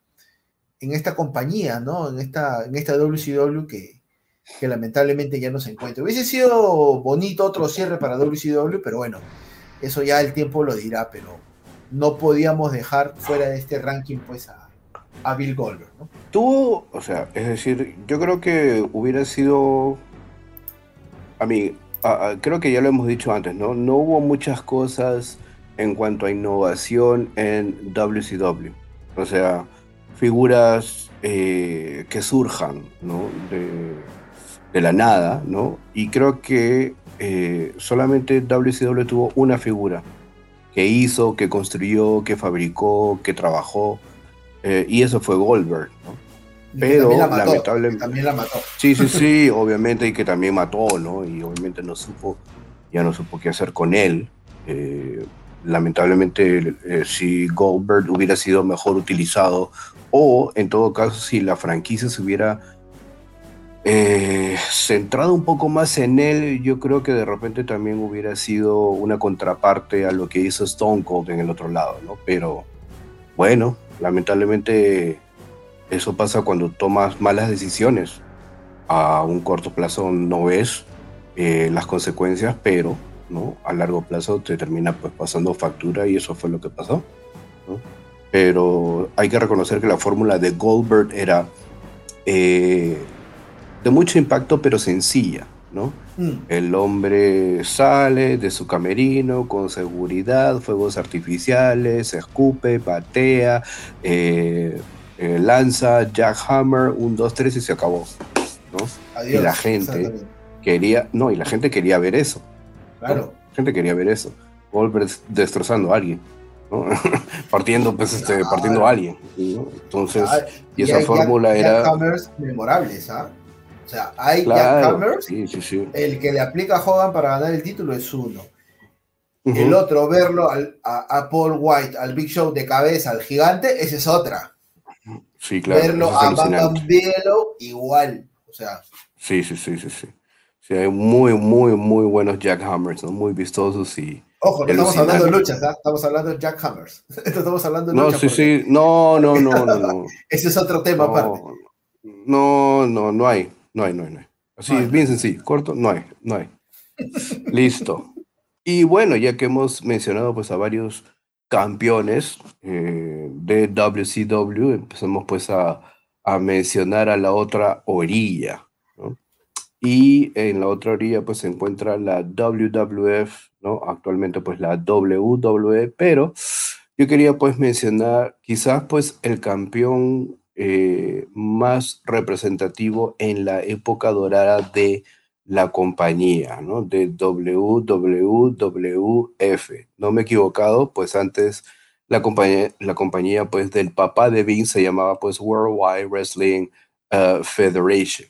en esta compañía, ¿no? En esta, en esta WCW que, que lamentablemente ya no se encuentra. Hubiese sido bonito otro cierre para WCW, pero bueno, eso ya el tiempo lo dirá, pero no podíamos dejar fuera de este ranking pues a, a Bill Goldberg, ¿no? Tuvo, o sea, es decir, yo creo que hubiera sido, a mí, creo que ya lo hemos dicho antes, ¿no? No hubo muchas cosas en cuanto a innovación en WCW. O sea, figuras eh, que surjan ¿no? de, la nada, ¿no? Y creo que eh, solamente WCW tuvo una figura que hizo, que construyó, que fabricó, que trabajó, eh, y eso fue Goldberg, ¿no? Pero lamentablemente. También la mató. Sí, sí, sí, *laughs* obviamente, y que también mató, ¿no? Y obviamente no supo, ya no supo qué hacer con él lamentablemente eh, si Goldberg hubiera sido mejor utilizado o en todo caso si la franquicia se hubiera eh, centrado un poco más en él, yo creo que de repente también hubiera sido una contraparte a lo que hizo Stone Cold en el otro lado, ¿no? Pero bueno, lamentablemente eso pasa cuando tomas malas decisiones. A un corto plazo no ves eh, las consecuencias, pero ¿no? A largo plazo te termina pues pasando factura y eso fue lo que pasó, Pero hay que reconocer que la fórmula de Goldberg era eh, de mucho impacto pero sencilla, ¿no? Mm. El hombre sale de su camerino con seguridad, fuegos artificiales, escupe, patea, eh, eh, lanza Jackhammer, un, dos, tres y se acabó, ¿no? y la gente quería, no, y la gente quería ver eso. Claro. La gente quería ver eso. Goldberg destrozando a alguien. *laughs* partiendo pues este, partiendo a alguien entonces ah, y, esa fórmula era memorables ¿ah? O sea hay Jackhammers el que le aplica a Hogan para ganar el título es uno. El otro verlo a, Paul White al Big Show de cabeza al gigante esa es otra. Sí claro verlo a Bam Bigelow igual o sea. Sí sí sí sí sí. Sí hay muy muy muy buenos Jackhammers ¿no? muy vistosos y Ojo, no estamos hablando de luchas, ¿ah? estamos hablando de Jack Hammers. *laughs* estamos hablando de no, Sí, sí, no, no, no, *laughs* no, Ese es otro tema aparte. No, no, no hay, no hay, no hay. No hay. Así es bien sencillo, corto, no hay, no hay. *laughs* Listo. Y bueno, ya que hemos mencionado pues a varios campeones eh, de WCW, empezamos pues a, a mencionar a la otra orilla. Y en la otra orilla pues se encuentra la WWF, ¿no? Actualmente pues la WWE, pero yo quería pues mencionar quizás pues el campeón eh, más representativo en la época dorada de la compañía, ¿no? De WWF. No me he equivocado, pues antes la compañía, la compañía pues del papá de Vince se llamaba pues Worldwide Wrestling uh, Federation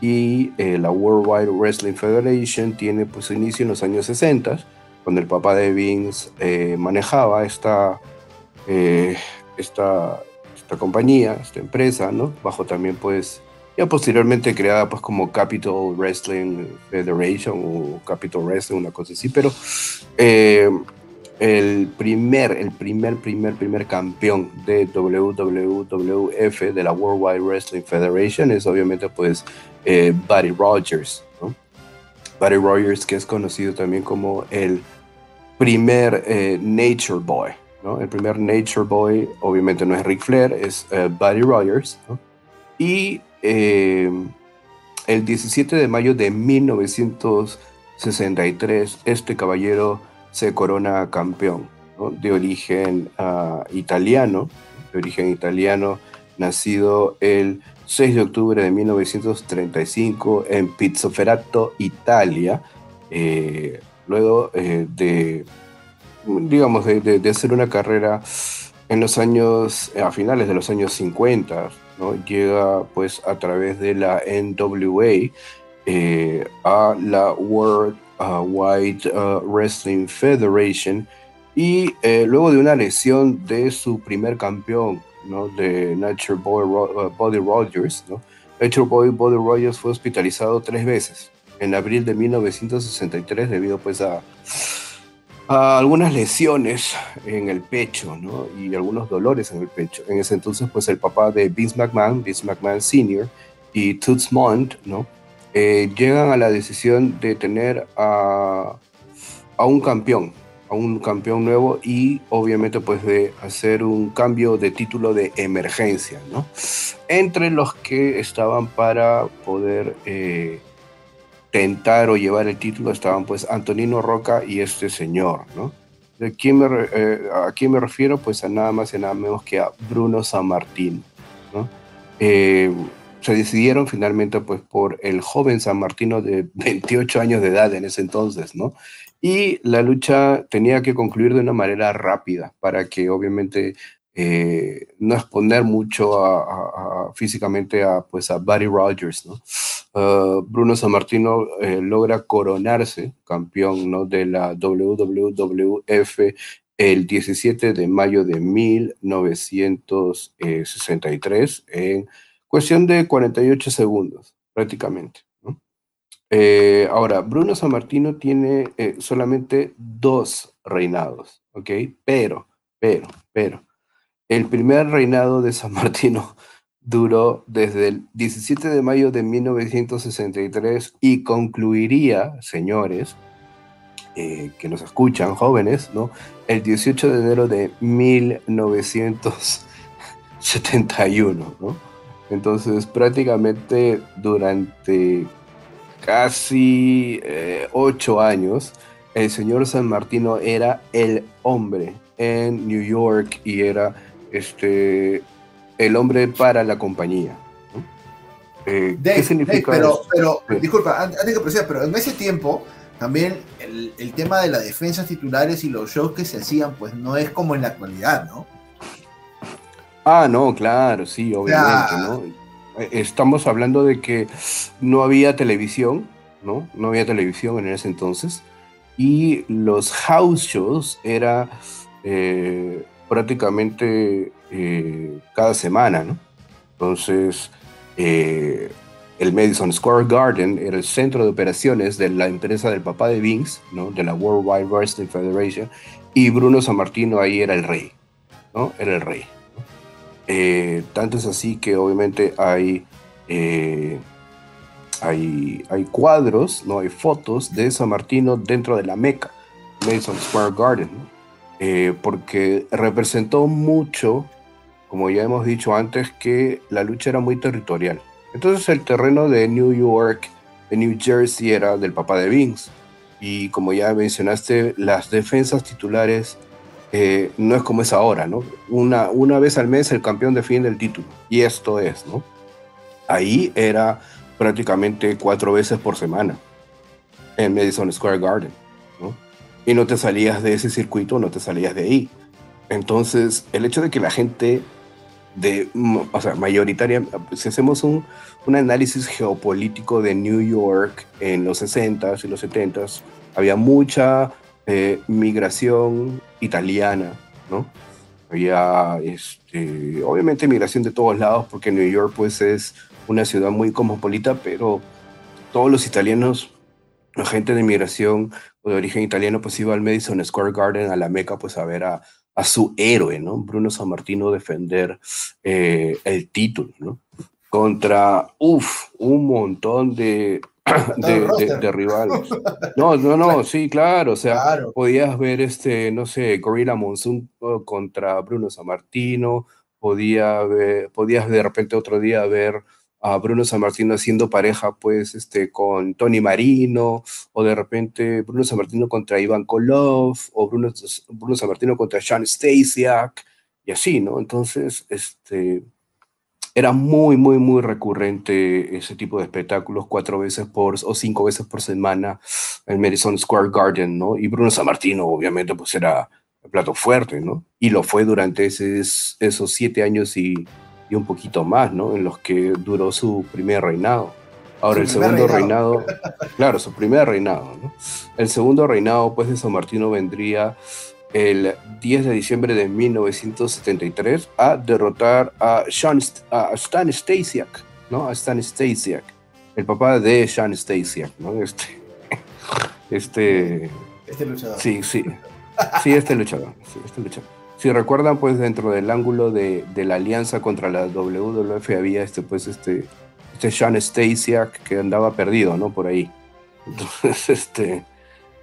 y eh, la World Wide Wrestling Federation tiene pues inicio en los años 60, cuando el papá de Vince eh, manejaba esta, eh, esta, esta compañía, esta empresa, ¿no? Bajo también pues ya posteriormente creada pues como Capital Wrestling Federation o Capital Wrestling, una cosa así, pero el primer, el primer, primer, primer campeón de WWF, de la World Wide Wrestling Federation, es obviamente pues eh, Buddy Rogers, ¿no? Buddy Rogers que es conocido también como el primer eh, Nature Boy, El primer Nature Boy obviamente no es Ric Flair, es eh, Buddy Rogers. Y el 17 de mayo de 1963, este caballero se corona campeón, de origen ah, italiano, origen italiano, nacido el 6 de octubre de 1935 en Pizzoferato, Italia, eh, luego eh, de, digamos, de, hacer una carrera en los años, a finales de los años 50, ¿no? llega pues a través de la NWA eh, a la World White uh, Wrestling Federation y eh, luego de una lesión de su primer campeón, ¿no? de Nature Boy uh, Body Rogers, ¿no? Nature Boy Body Rogers fue hospitalizado tres veces en abril de 1963 debido pues a, a algunas lesiones en el pecho ¿no? y algunos dolores en el pecho. En ese entonces pues el papá de Vince McMahon, Vince McMahon Sr. y Toots Mont, ¿no? Eh, llegan a la decisión de tener a, un campeón, a un campeón nuevo y obviamente pues de hacer un cambio de título de emergencia, ¿no? Entre los que estaban para poder eh, tentar o llevar el título estaban pues Antonino Roca y este señor, ¿no? ¿De quién me, eh, ¿A quién me refiero? Pues a nada más y nada menos que a Bruno San Martín, ¿no? se decidieron finalmente pues por el joven San Martino de *laughs* 28 años de edad en ese entonces, ¿no? Y la lucha tenía que concluir de una manera rápida para que obviamente eh, no exponer mucho físicamente a, pues a Buddy Rogers. Uh, Bruno San Martino eh, logra coronarse campeón ¿no? de la WWF el 17 de mayo de 1963 en Cuestión de 48 segundos, prácticamente. Eh, ahora, Bruno San Martino tiene eh, solamente dos reinados, ¿ok? Pero, pero, pero, el primer reinado de San Martino *laughs* duró desde el 17 de mayo de 1963 y concluiría, señores, eh, que nos escuchan, jóvenes, ¿no? El 18 de enero de 1971, ¿no? Entonces, prácticamente durante casi eh, ocho años, el señor San Martino era el hombre en New York y era este, el hombre para la compañía. Eh, ¿Qué significa pero, pero disculpa, antes que proceda, pero en ese tiempo también el, el, tema de las defensas titulares y los shows que se hacían, pues no es como en la actualidad, ¿no? Ah, no, claro, sí, obviamente, ¿no? Eh, estamos hablando de que no había televisión, ¿no? No había televisión en ese entonces. Y los house shows era eh, prácticamente eh, cada semana, ¿no? Entonces, eh, el Madison Square Garden era el centro de operaciones de la empresa del papá de Vince, ¿no? De la World Wide Wrestling Federation, y Bruno Sammartino ahí era el rey, ¿no? Era el rey. tanto es así que obviamente hay, hay, hay cuadros, ¿no? hay fotos de San Martino dentro de la Meca, Madison Square Garden, ¿no? Eh, porque representó mucho, como ya hemos dicho antes, que la lucha era muy territorial. Entonces el terreno de New York, de New Jersey era del papá de Vince. Y como ya mencionaste, las defensas titulares eh, no es como es ahora, ¿no? Una, una vez al mes el campeón defiende el título. Y esto es, ¿no? Ahí era prácticamente cuatro veces por semana en Madison Square Garden y no te salías de ese circuito, no te salías de ahí. Entonces, el hecho de que la gente de, o sea, mayoritaria, si hacemos un, un análisis geopolítico de New York en los 60s y los 70s, había mucha eh, migración italiana, ¿no? Había, este, obviamente, migración de todos lados, porque New York, pues, es una ciudad muy cosmopolita, pero todos los italianos, la gente de migración de origen italiano, pues iba al Madison Square Garden, a la Meca, pues a ver a, a su héroe, ¿no? Bruno Sammartino defender eh, el título, ¿no? Contra, uff, un montón de, de, rivales. *laughs* No, no, no, sí, claro, o sea, podías ver este, no sé, Gorilla Monsoon contra Bruno Sammartino, podía ver, podías de repente otro día ver Bruno Sammartino haciendo pareja pues este con Tony Marino o de repente Bruno Sammartino contra Iván Kolov o Bruno, Bruno Sammartino contra Sean Stasiak y así, ¿no? Entonces, este era muy, muy, muy recurrente ese tipo de espectáculos cuatro veces por o cinco veces por semana en Madison Square Garden, ¿no? Y Bruno Sammartino, obviamente, pues era el plato fuerte, ¿no? Y lo fue durante esos siete años y y un poquito más, ¿no? En los que duró su primer reinado. Ahora, el segundo reinado. claro, su primer reinado, ¿no? El segundo reinado, pues, de San Martino vendría el 10 de diciembre de 1973 a derrotar a, Sean, a Stan Stasiak, ¿no? A Stan Stasiak, el papá de Sean Stasiak, ¿no? Este. Este. Este luchador. Sí, sí. Sí, este luchador. Sí, este luchador. Si recuerdan, pues dentro del ángulo de, la alianza contra la WWF había este, pues, este, este Sean Stasiak que andaba perdido, ¿no? Por ahí. Entonces, *laughs* este,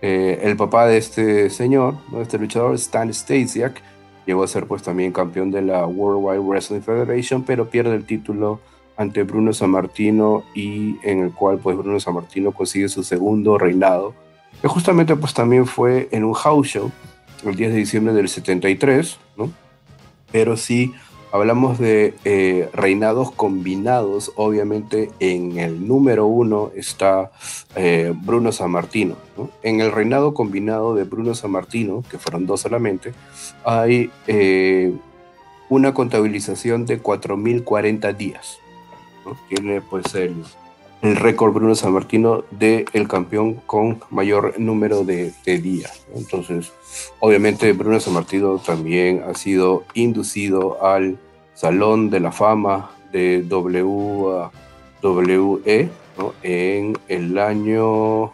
eh, el papá de este señor, ¿no? este luchador, Stan Stasiak, llegó a ser pues también campeón de la World Wide Wrestling Federation, pero pierde el título ante Bruno Sammartino y en el cual pues Bruno Sammartino consigue su segundo reinado, que justamente pues también fue en un house show el 10 de diciembre del 73, ¿no? Pero sí hablamos de eh, reinados combinados, obviamente en el número uno está eh, Bruno Sammartino. ¿no? En el reinado combinado de Bruno Sammartino, que fueron dos solamente, hay eh, una contabilización de 4.040 días. ¿no? Tiene pues el, el récord Bruno Sammartino de el campeón con mayor número de, días. Entonces, obviamente Bruno Sammartino también ha sido inducido al Salón de la Fama de WWE en el año...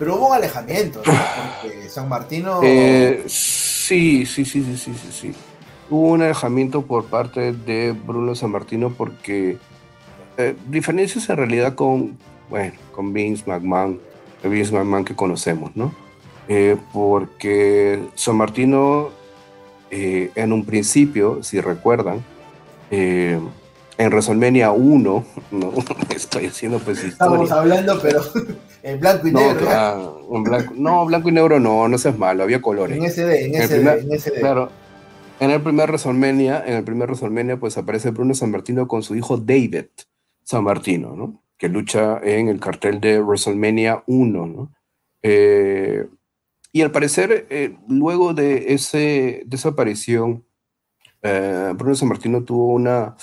Pero hubo un alejamiento, ¿no? San Martino... Eh, sí, sí, sí, sí, sí, sí, sí. Hubo un alejamiento por parte de Bruno Sammartino porque eh, diferencias en realidad con, bueno, con Vince McMahon, el Vince McMahon que conocemos, ¿no? Eh, porque San Martino, eh, en un principio, si recuerdan, en WrestleMania 1, *laughs* ¿no? *laughs* Estoy haciendo pues historia. Estamos hablando, pero *laughs* en blanco y negro. en blanco, no, blanco y negro no, no seas malo, había colores. En SD, en, SD, en SD. Claro. En el primer WrestleMania, en el primer WrestleMania, pues aparece Bruno San Martino con su hijo David San Martino, ¿no? Que lucha en el cartel de WrestleMania 1, ¿no? Eh, y al parecer, eh, luego de, ese, de esa aparición, eh, Bruno San Martino tuvo una,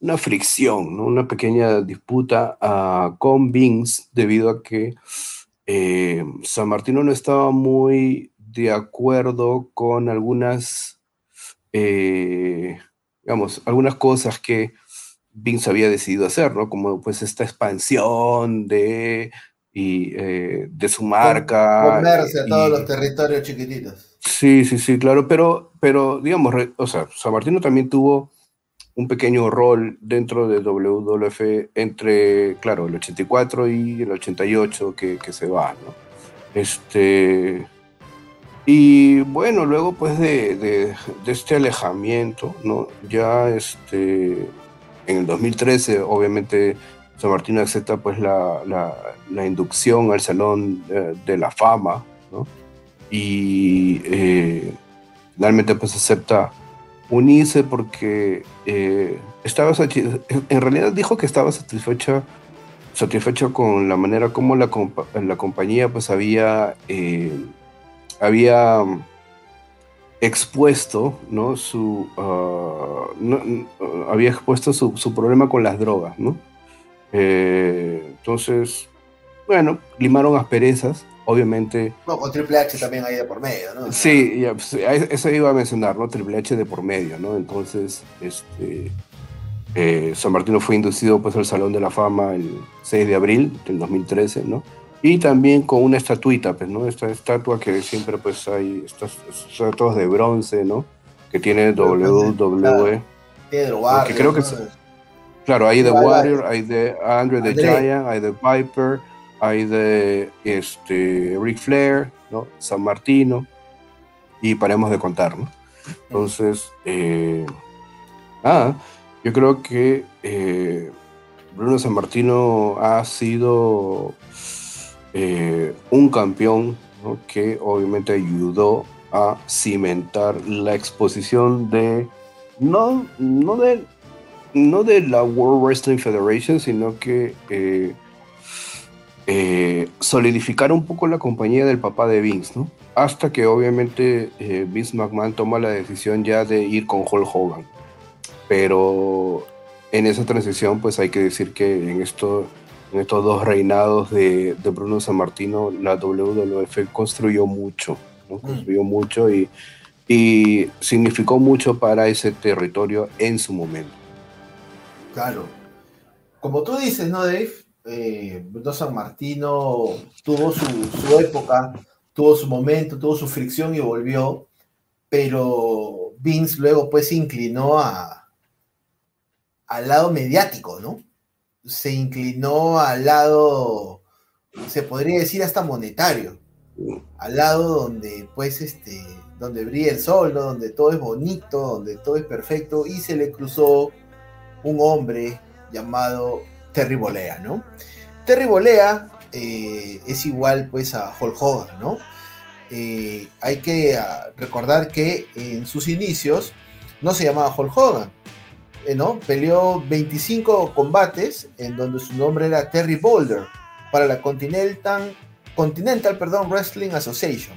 una fricción, ¿no? una pequeña disputa uh, con Vince debido a que San Martino no estaba muy de acuerdo con algunas, algunas cosas que Vince había decidido hacer, ¿no? Como pues esta expansión de, y, de su marca. Comerse a todos los territorios chiquititos. Sí, sí, sí, claro, pero, pero digamos, o sea, San Martino también tuvo un pequeño rol dentro de WWF entre, claro, el 84 y el 88 que, que se va, ¿no? Este, y bueno, luego pues de, de, de, este alejamiento, ¿no? Ya este, en el 2013, obviamente, San Martino acepta pues la, inducción al Salón de, de la Fama, y eh, finalmente pues acepta unirse porque eh, estaba en realidad dijo que estaba satisfecha satisfecho con la manera como la, la compañía pues había eh, había expuesto no su uh, no, uh, había expuesto su, su, problema con las drogas no entonces bueno limaron asperezas obviamente. No, con Triple H también ahí de por medio, ¿no? Sí, ya, pues, eso iba a mencionar, ¿no? Triple H de por medio, ¿no? Entonces, este. Eh, San Martino fue inducido pues al Salón de la Fama el 6 de abril del 2013, ¿no? Y también con una estatuita, pues, ¿no? Esta estatua que siempre pues hay, estas estatuas de bronce, ¿no? Que tiene WWE. Claro. que creo que es, claro, hay de Warrior, hay de Andre the Giant, hay de Viper, hay de este, Ric Flair, ¿no? San Martino, y paremos de contar, ¿no? Entonces, eh, nada, yo creo que eh, Bruno San Martino ha sido eh, un campeón que obviamente ayudó a cimentar la exposición de, no, no de, no de la World Wrestling Federation, sino que eh, eh, solidificar un poco la compañía del papá de Vince, ¿no? Hasta que obviamente eh, Vince McMahon toma la decisión ya de ir con Hulk Hogan. Pero en esa transición, pues hay que decir que en, esto, en estos dos reinados de, de Bruno San Martino, la WWF construyó mucho, ¿no? Construyó mucho y, y significó mucho para ese territorio en su momento. Claro. Como tú dices, ¿no, Dave? eh, Bruno San Martino tuvo su, su, época, tuvo su momento, tuvo su fricción y volvió, pero Vince luego pues se inclinó a, al lado mediático, ¿no? Se inclinó al lado, se podría decir hasta monetario, al lado donde pues este, donde brilla el sol, donde todo es bonito, donde todo es perfecto, y se le cruzó un hombre llamado Terry Bolea, ¿no? Terry Bolea eh, es igual pues a Hulk Hogan, ¿no? Eh, hay que uh, recordar que en sus inicios no se llamaba Hulk Hogan, eh, ¿no? Peleó 25 combates en donde su nombre era Terry Boulder para la Continental, Continental perdón, Wrestling Association.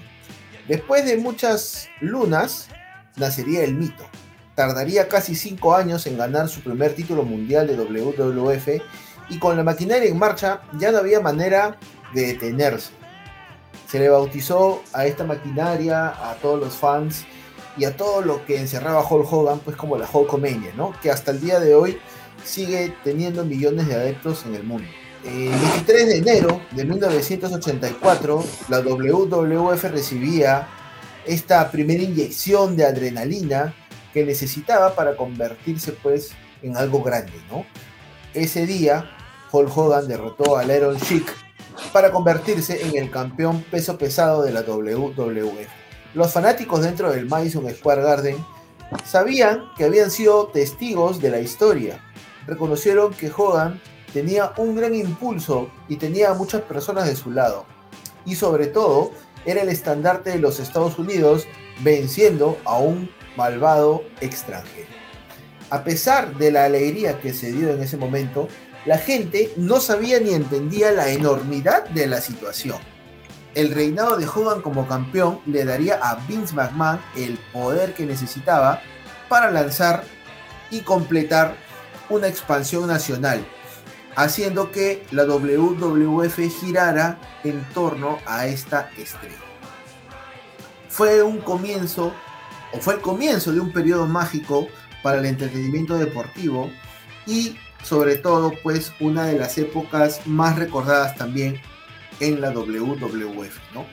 Después de muchas lunas, nacería el mito. Tardaría casi 5 años en ganar su primer título mundial de WWF y con la maquinaria en marcha ya no había manera de detenerse. Se le bautizó a esta maquinaria, a todos los fans y a todo lo que encerraba Hulk Hogan, pues como la Hulkamania, ¿no? Que hasta el día de hoy sigue teniendo millones de adeptos en el mundo. El 23 de enero de 1984, la WWF recibía esta primera inyección de adrenalina que necesitaba para convertirse pues en algo grande, ¿no? Ese día Hulk Hogan derrotó al Iron Sheik para convertirse en el campeón peso pesado de la WWF. Los fanáticos dentro del Madison Square Garden sabían que habían sido testigos de la historia, reconocieron que Hogan tenía un gran impulso y tenía muchas personas de su lado. Y sobre todo, era el estandarte de los Estados Unidos venciendo a un malvado extranjero. A pesar de la alegría que se dio en ese momento, la gente no sabía ni entendía la enormidad de la situación. El reinado de Hogan como campeón le daría a Vince McMahon el poder que necesitaba para lanzar y completar una expansión nacional, haciendo que la WWF girara en torno a esta estrella. Fue un comienzo, o fue el comienzo de un periodo mágico para el entretenimiento deportivo y sobre todo pues una de las épocas más recordadas también en la WWF, ¿no?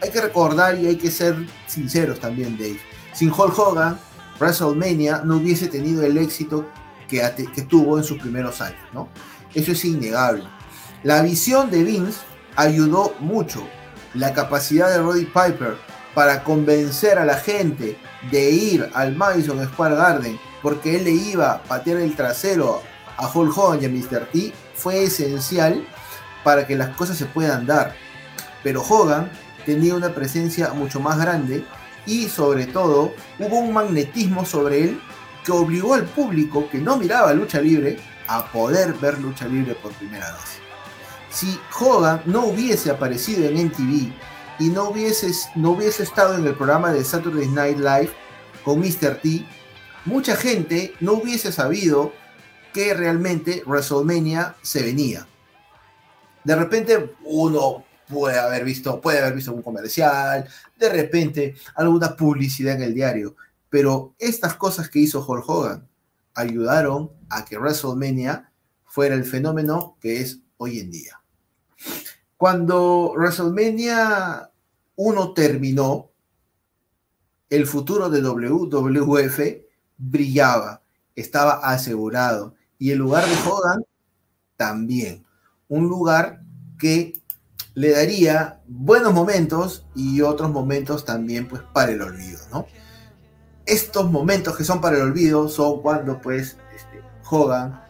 Hay que recordar y hay que ser sinceros también, Dave. Sin Hulk Hogan, WrestleMania no hubiese tenido el éxito que, tuvo en sus primeros años, ¿no? Eso es innegable. La visión de Vince ayudó mucho. La capacidad de Roddy Piper para convencer a la gente de ir al Madison Square Garden porque él le iba a patear el trasero a Hulk Hogan y a Mr. T fue esencial para que las cosas se puedan dar. Pero Hogan tenía una presencia mucho más grande y sobre todo hubo un magnetismo sobre él que obligó al público que no miraba lucha libre a poder ver lucha libre por primera vez. Si Hogan no hubiese aparecido en MTV y no hubiese, no hubiese estado en el programa de Saturday Night Live con Mr. T, mucha gente no hubiese sabido que realmente WrestleMania se venía. De repente uno puede haber visto, puede haber visto un comercial, de repente alguna publicidad en el diario, pero estas cosas que hizo Hulk Hogan ayudaron a que WrestleMania fuera el fenómeno que es hoy en día. Cuando WrestleMania 1 terminó, el futuro de WWF brillaba, estaba asegurado. Y el lugar de Hogan también. Un lugar que le daría buenos momentos y otros momentos también pues para el olvido, ¿no? Estos momentos que son para el olvido son cuando pues este, Hogan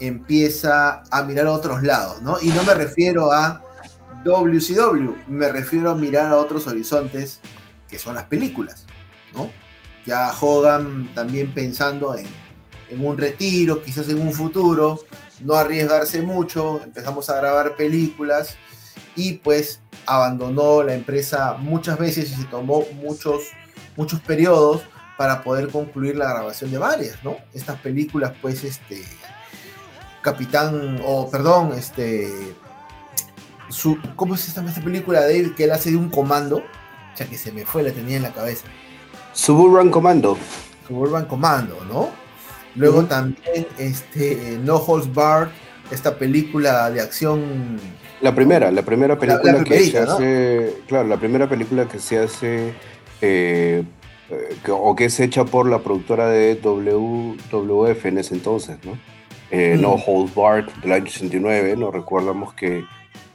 empieza a mirar a otros lados, ¿no? Y no me refiero a WCW, me refiero a mirar a otros horizontes que son las películas, ¿no? Ya Hogan también pensando en, en un retiro, quizás en un futuro, no arriesgarse mucho, empezamos a grabar películas y pues abandonó la empresa muchas veces y se tomó muchos, muchos periodos para poder concluir la grabación de varias, ¿no? Estas películas, pues, este, Capitán, o perdón, este, su, ¿cómo es esta, esta película de él que él hace de un comando? Ya que se me fue, la tenía en la cabeza. Suburban Commando. Suburban Commando, ¿no? Luego también este, No Holds Barred, esta película de acción. La primera, la primera película que se hace. Claro, la primera película que se hace. Eh, eh, o que es hecha por la productora de WWF en ese entonces, ¿no? Eh, no Holds Barred del año 69, nos recordamos que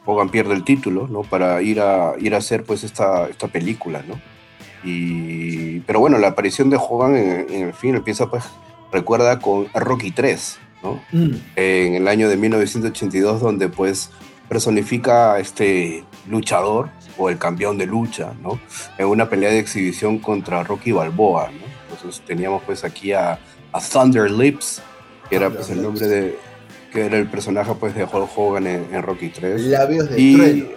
Hogan pierde el título, ¿no? Para ir a, ir a hacer pues esta, esta película, ¿no? Y, pero bueno, la aparición de Hogan en, en el fin empieza pues recuerda con Rocky 3, ¿no? Mm. En el año de 1982, donde pues personifica a este luchador o el campeón de lucha, ¿no? En una pelea de exhibición contra Rocky Balboa, ¿no? Entonces teníamos pues aquí a, Thunder Lips, que era pues el nombre de, que era el personaje pues de Hulk Hogan en, Rocky 3. Labios de y,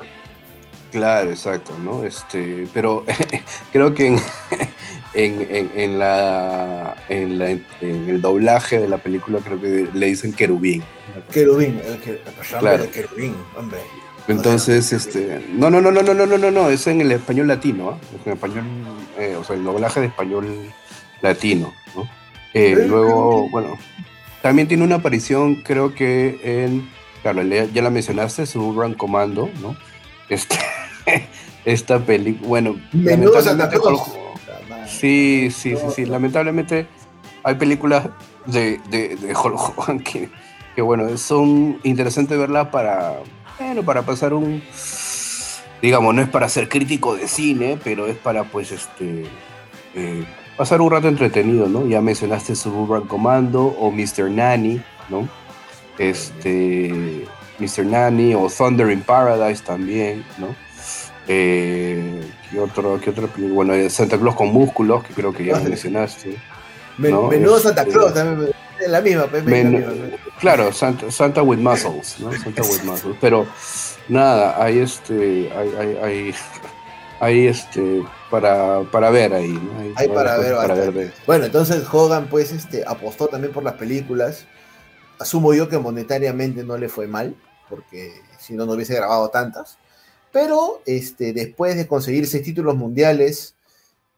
Claro, exacto, ¿no? Este, pero *laughs* creo que *laughs* en, en, en, la, en, la, en, el doblaje de la película creo que le dicen querubín. Querubín, el, que, claro. querubín, hombre. Entonces, este, no, no, no, no, no, no, no, no, no, es en el español latino, ¿eh? en español, eh, o sea, el doblaje de español latino, ¿no? Eh, luego, bueno, también tiene una aparición, creo que en, claro, ya la mencionaste, su Gran Commando, ¿no? Este, *laughs* esta película, bueno, lamentablemente, Sí, sí, sí, sí. Lamentablemente hay películas de, de, de Hulk que, que, bueno, son interesantes verlas para, bueno, para pasar un, digamos, no es para ser crítico de cine, pero es para, pues, este, eh, pasar un rato entretenido, ¿no? Ya mencionaste Suburban Commando o Mr. Nanny, ¿no? Este, Mr. Nanny o Thunder in Paradise también, ¿no? Eh, ¿qué, otro, ¿Qué otro Bueno, Santa Claus con músculos, que creo que ya *laughs* mencionaste. Menudo Santa este, Claus también, es la misma, pues, Claro, Santa, Santa, with muscles, ¿no? *laughs* Santa with muscles. Pero nada, hay este, hay, hay, hay, *laughs* hay este, para, para ver ahí, ¿no? Hay, para, ver, Bueno, entonces Hogan pues este apostó también por las películas. Asumo yo que monetariamente no le fue mal, porque si no, no hubiese grabado tantas. Pero este, después de conseguir seis títulos mundiales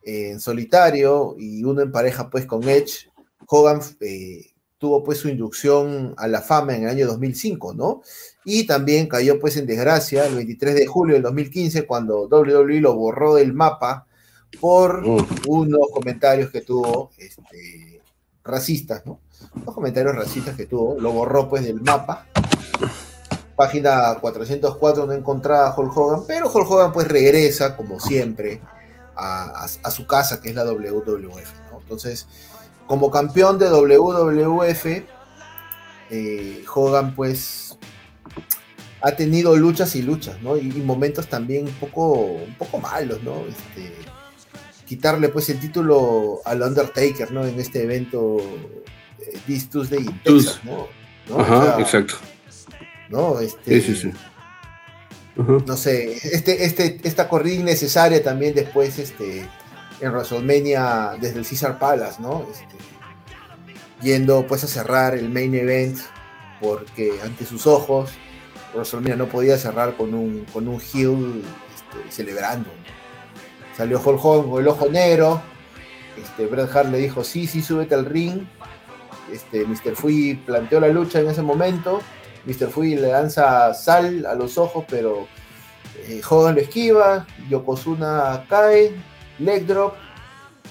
en solitario y uno en pareja pues con Edge, Hogan eh, tuvo pues su inducción a la fama en el año 2005, ¿no? Y también cayó pues en desgracia el 23 de julio del 2015 cuando WWE lo borró del mapa por unos comentarios que tuvo este, racistas, ¿no? Los comentarios racistas que tuvo, lo borró pues del mapa. Página 404 no encontraba a Hulk Hogan, pero Hulk Hogan pues regresa como siempre a, su casa que es la WWF, ¿no? Entonces, como campeón de WWF, eh, Hogan pues ha tenido luchas y luchas, ¿no? Y, momentos también un poco, un poco malos, ¿no? Este, quitarle pues el título al Undertaker, ¿no? En este evento eh, This Tuesday ¿no? Ajá, exacto. ¿No? Este, sí, sí, sí. No sé, este, este, esta corrida innecesaria también después este, en WrestleMania desde el Caesar Palace, ¿no? Este, yendo pues a cerrar el main event porque ante sus ojos WrestleMania no podía cerrar con un, con un heel este, celebrando. Salió Hulk Hogan con el ojo negro. Este, Bret Hart le dijo, sí, sí, súbete al ring. Este, Mr. Fui planteó la lucha en ese momento. Mr. Fui le lanza sal a los ojos, pero eh, Hogan lo esquiva. Yokozuna cae, leg drop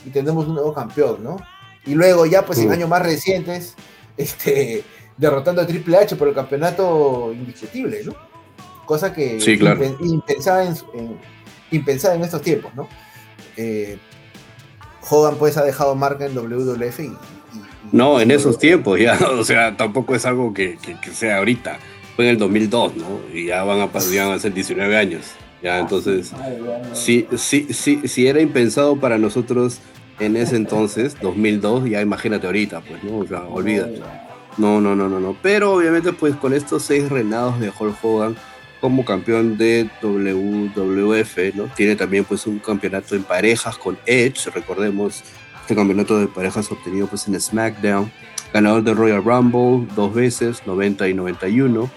y tenemos un nuevo campeón, ¿no? Y luego ya pues en años más recientes, *laughs* este, derrotando a Triple H por el campeonato indiscutible, ¿no? Cosa que sí, claro. impensada, en, impensada en estos tiempos, ¿no? Eh, Hogan pues ha dejado marca en WWF y, no, en esos tiempos ya, *laughs* o sea, tampoco es algo que, que, sea ahorita. Fue en el 2002, ¿no? Y ya van a, ya a ser 19 años. Ya, entonces, sí, sí, sí, sí era impensado para nosotros en ese entonces, 2002, ya imagínate ahorita, pues, ¿no? O sea, olvídate. No, no, no, no, no. Pero obviamente, pues con estos seis reinados de Hulk Hogan como campeón de WWF, ¿no? Tiene también pues un campeonato en parejas con Edge, recordemos este campeonato de parejas obtenido pues en SmackDown, ganador de Royal Rumble dos veces, 90 y 91,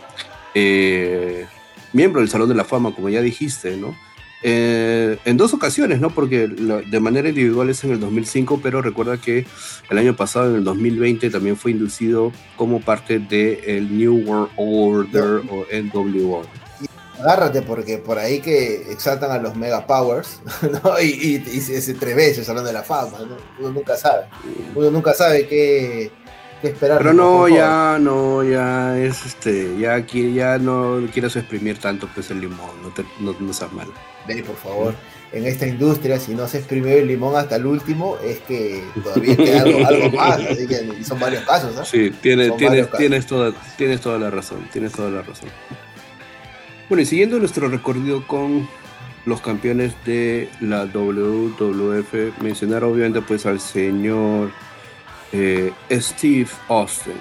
eh, miembro del Salón de la Fama, como ya dijiste, ¿no? Eh, en dos ocasiones, ¿no? Porque de manera individual es en el 2005, pero recuerda que el año pasado, en el 2020, también fue inducido como parte del el New World Order o NWO. Agárrate porque por ahí que exaltan a los Mega Powers, *laughs* ¿no? Y, y, se, se el Salón de la Fama, ¿no? Uno nunca sabe. Uno nunca sabe qué, esperar. Pero no, ya, no, ya es este, ya aquí ya no quieres exprimir tanto pues el limón, no te, no, no seas malo. Ven, por favor, en esta industria, si no se exprimió el limón hasta el último, es que todavía queda algo, *laughs* más, así que son varios casos, ¿no? Sí, tienes, tienes, toda, tienes toda la razón, tienes toda la razón. Bueno, y siguiendo nuestro recorrido con los campeones de la WWF, mencionar obviamente pues al señor eh, Steve Austin,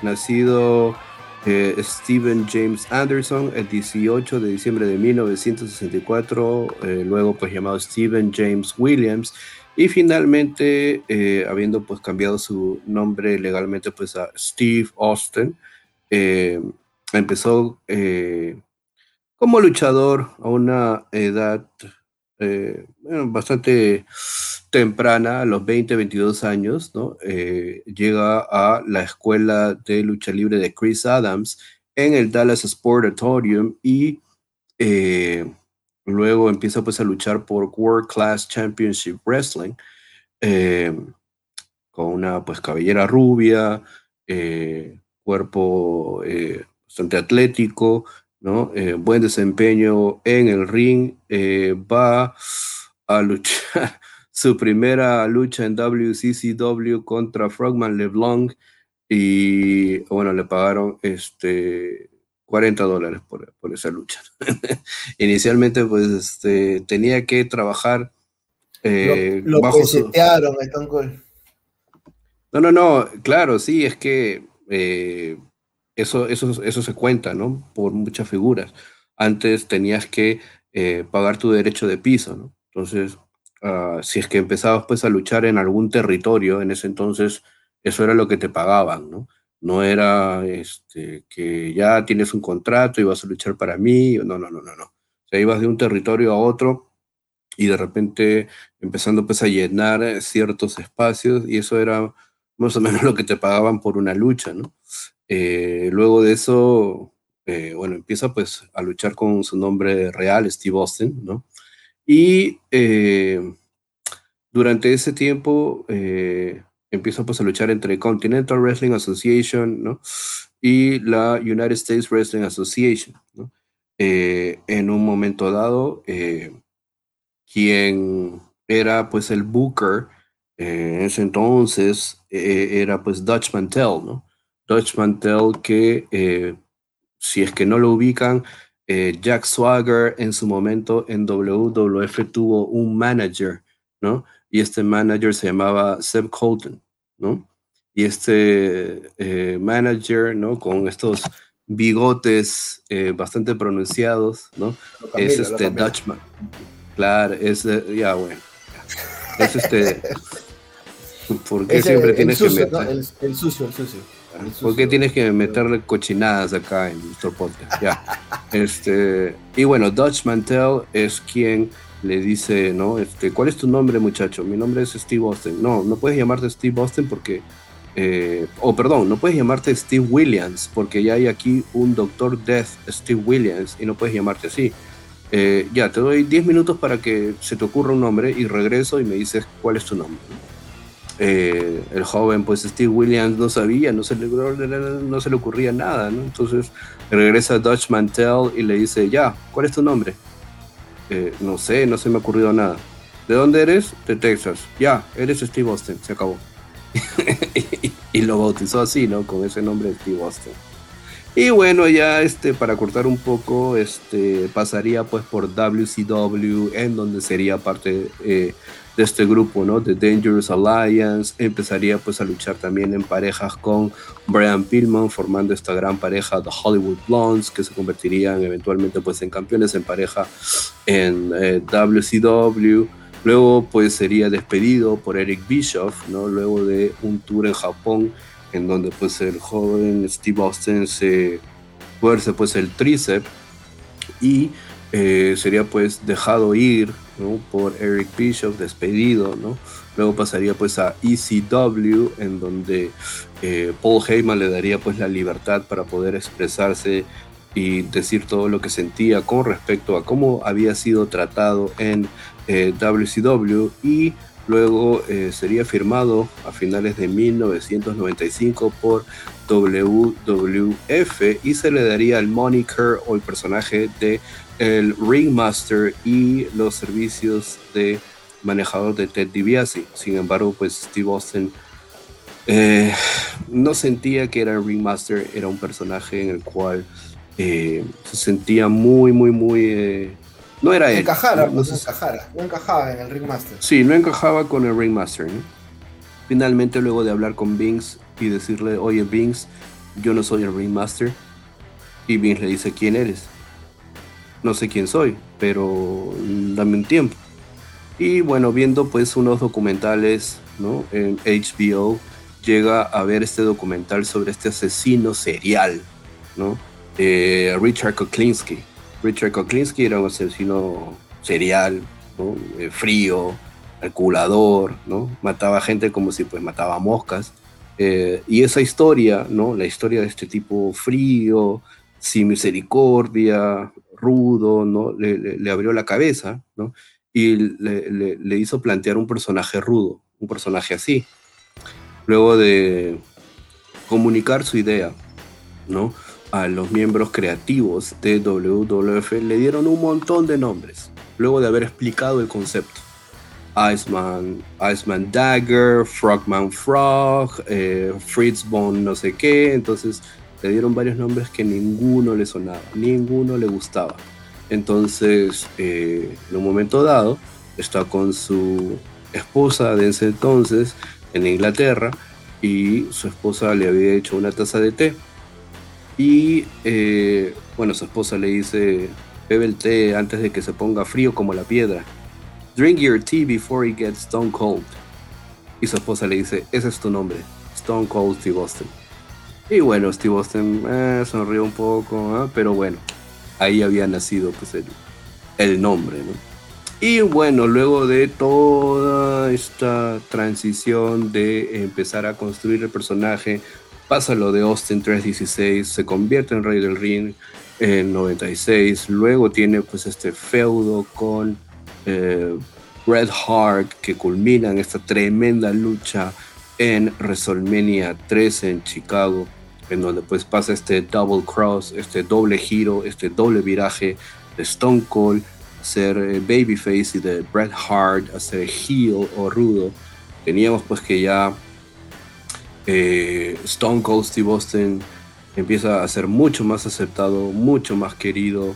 nacido eh, Steven James Anderson el 18 de diciembre de 1964, eh, luego pues llamado Steven James Williams y finalmente eh, habiendo pues cambiado su nombre legalmente pues a Steve Austin, empezó como luchador a una edad bastante temprana, a los 20, 22 años. Eh, llega a la escuela de lucha libre de Chris Adams en el Dallas Sportatorium y eh, luego empieza pues a luchar por World Class Championship Wrestling eh, con una pues cabellera rubia, cuerpo bastante atlético, ¿no? buen desempeño en el ring, va a luchar *laughs* su primera lucha en WCCW contra Frogman LeBlanc Y bueno, le pagaron este 40 dólares por, esa lucha. *laughs* Inicialmente, pues este, tenía que trabajar eh, lo, bajo que setearon, No, no, no, claro, sí, es que eh, eso, eso, eso se cuenta, ¿no? Por muchas figuras. Antes tenías que eh, pagar tu derecho de piso, ¿no? Entonces, ah, si es que empezabas pues a luchar en algún territorio, en ese entonces eso era lo que te pagaban, ¿no? No era este, que ya tienes un contrato y vas a luchar para mí, no, no, no, no, no. O sea, ibas de un territorio a otro y de repente empezando pues a llenar ciertos espacios y eso era más o menos lo que te pagaban por una lucha, ¿no? Eh, luego de eso, eh, bueno, empieza pues a luchar con su nombre real, Steve Austin, ¿no? Y eh, durante ese tiempo empieza pues a luchar entre Continental Wrestling Association, ¿no? Y la United States Wrestling Association, ¿no? Eh, en un momento dado, eh, quien era pues el booker eh, en ese entonces era pues Dutch Mantel, ¿no? Dutch Mantel que si es que no lo ubican, Jack Swagger en su momento en WWF tuvo un manager, ¿no? Y este manager se llamaba Seb Colton. ¿no? Y este eh, manager, ¿no? Con estos bigotes eh, bastante pronunciados, ¿no? es este Dutchman. Claro, es, eh, ya bueno. Es este... *laughs* ¿Por qué siempre tienes que meter... el, sucio, el sucio. ¿Por qué tienes que meterle cochinadas acá en nuestro podcast? Ya. Este, y bueno, Dutch Mantel es quien le dice, ¿no? Este, ¿Cuál es tu nombre, muchacho? Mi nombre es Steve Austin. No, no puedes llamarte Steve Austin porque... Eh, oh, perdón, no puedes llamarte Steve Williams porque ya hay aquí un Doctor Death, Steve Williams, y no puedes llamarte así. Eh, ya, te doy 10 minutos para que se te ocurra un nombre y regreso y me dices cuál es tu nombre. Eh, el joven, pues Steve Williams no sabía, no se le, no se le ocurría nada, ¿no? Entonces regresa Dutch Mantel y le dice, ya, ¿cuál es tu nombre? Eh, no sé, no se me ha ocurrido nada. ¿De dónde eres? De Texas. Ya, eres Steve Austin, se acabó. *laughs* y, lo bautizó así, ¿no? Con ese nombre Steve Austin. Y bueno, ya este, para cortar un poco, este, pasaría pues por WCW, en donde sería parte eh, de este grupo, ¿no? The Dangerous Alliance, empezaría pues a luchar también en parejas con Brian Pillman, formando esta gran pareja, The Hollywood Blondes, que se convertirían eventualmente pues en campeones en pareja en WCW. Eh, Luego pues sería despedido por Eric Bischoff, ¿no? Luego de un tour en Japón, en donde pues el joven Steve Austin se fuerce pues el tríceps y eh, sería pues dejado ir por Eric Bishop, despedido. Luego pasaría pues a ECW, en donde eh, Paul Heyman le daría pues la libertad para poder expresarse y decir todo lo que sentía con respecto a cómo había sido tratado en eh, WCW y luego eh, sería firmado a finales de 1995 por WWF y se le daría el moniker o el personaje de el Ringmaster y los servicios de manejador de Ted DiBiase. Sin embargo, pues Steve Austin eh, no sentía que era el Ringmaster, era un personaje en el cual eh, se sentía muy, muy, muy... Eh, no era él. Encajara, no, encajara, no encajaba en el Ringmaster. Sí, no encajaba con el Ringmaster. Finalmente, luego de hablar con Binks y decirle, oye Binks, yo no soy el Ringmaster, y Binks le dice, ¿quién eres? No sé quién soy, pero dame un tiempo. Y bueno, viendo pues unos documentales ¿no? en HBO, llega a ver este documental sobre este asesino serial, ¿no? Eh, Richard Koklinski. Richard Koklinski era un asesino serial, ¿no? Eh, frío, calculador, ¿no? Mataba gente como si pues mataba moscas. Eh, y esa historia, ¿no? La historia de este tipo frío, sin misericordia, rudo, ¿no? Le, abrió la cabeza, ¿no? Y le, hizo plantear un personaje rudo, un personaje así. Luego de comunicar su idea, ¿no? A los miembros creativos de WWF le dieron un montón de nombres, luego de haber explicado el concepto. Iceman, Iceman Dagger, Frogman Frog, eh, Fritzbone no sé qué, entonces le dieron varios nombres que ninguno le sonaba, ninguno le gustaba. Entonces, eh, en un momento dado, está con su esposa de ese entonces en Inglaterra y su esposa le había hecho una taza de té. Y eh, bueno, su esposa le dice, bebe el té antes de que se ponga frío como la piedra. Drink your tea before it gets stone cold. Y su esposa le dice, ese es tu nombre, Stone Cold Steve Austin. Y bueno, Steve Austin eh, sonrió un poco, ¿ah? pero bueno, ahí había nacido pues el, el nombre, ¿no? Y bueno, luego de toda esta transición de empezar a construir el personaje, pasa lo de Austin 316, se convierte en Rey del Ring en 96, luego tiene pues este feudo con eh, Red Hart que culmina en esta tremenda lucha en WrestleMania 3 en Chicago, en donde pues pasa este double cross, este doble giro, este doble viraje de Stone Cold, ser eh, babyface y de Bret Hart a ser heel o rudo. Teníamos pues que ya eh, Stone Cold Steve Austin empieza a ser mucho más aceptado, mucho más querido,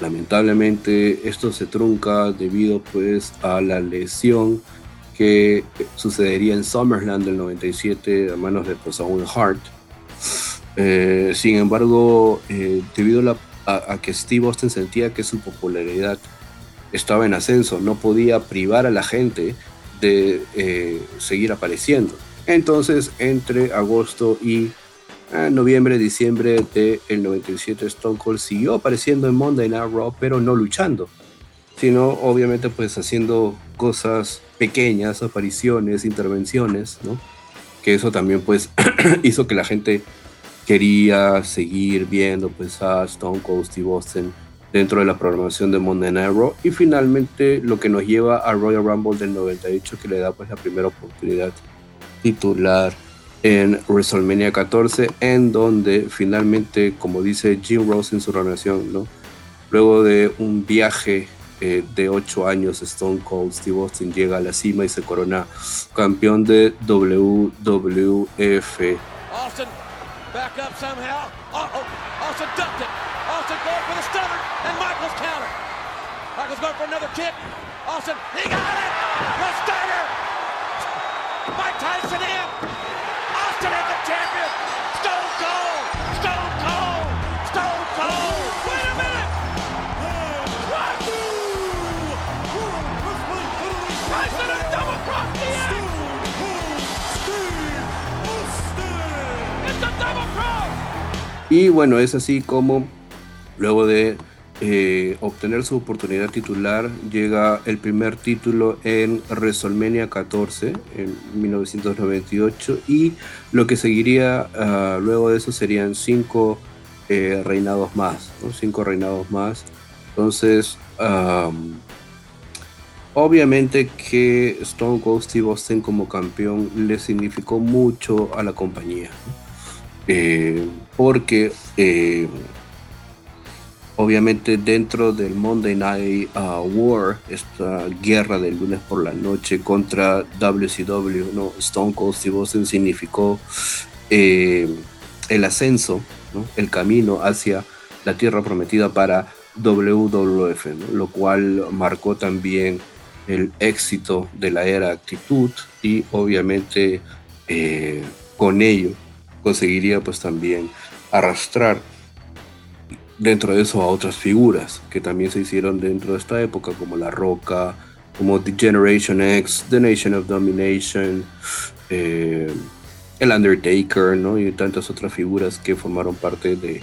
Lamentablemente esto se trunca debido pues a la lesión que sucedería en Summerland del 97 a manos de pues, Owen Hart. Eh, sin embargo, eh, debido a, que Steve Austin sentía que su popularidad estaba en ascenso, no podía privar a la gente de eh, seguir apareciendo. Entonces, entre agosto y en noviembre, diciembre del 97 Stone Cold siguió apareciendo en Monday Night Raw, pero no luchando, sino obviamente pues haciendo cosas pequeñas, apariciones, intervenciones. Que eso también pues *clears throat* hizo que la gente quería seguir viendo pues a Stone Cold Steve Austin dentro de la programación de Monday Night Raw y finalmente lo que nos lleva a Royal Rumble del 98 que le da pues la primera oportunidad titular en WrestleMania 14, en donde finalmente, como dice Jim Rose en su relación, ¿no? luego de un viaje eh, de 8 años, Stone Cold Steve Austin llega a la cima y se corona campeón de WWF. Austin, back up somehow. Uh -oh. Austin ducked it. Austin going for the stunner, and Michaels counter. Michaels going for another kick. Austin, he got it. The stunner. Mike Tyson in. Y bueno, es así como luego de eh, obtener su oportunidad titular, llega el primer título en WrestleMania 14 en 1998 y lo que seguiría ah, luego de eso serían cinco eh, reinados más, cinco reinados más. Entonces, obviamente que Stone Cold Steve Austin como campeón le significó mucho a la compañía. Eh, porque eh, obviamente dentro del Monday Night uh, War, esta guerra del lunes por la noche contra WCW, ¿no? Stone Cold Steve Austin significó eh, el ascenso, el camino hacia la tierra prometida para WWF, lo cual marcó también el éxito de la era actitud y obviamente eh, con ello conseguiría pues también arrastrar dentro de eso a otras figuras que también se hicieron dentro de esta época, como La Roca, como The Generation X, The Nation of Domination, eh, El Undertaker, ¿no? Y tantas otras figuras que formaron parte de,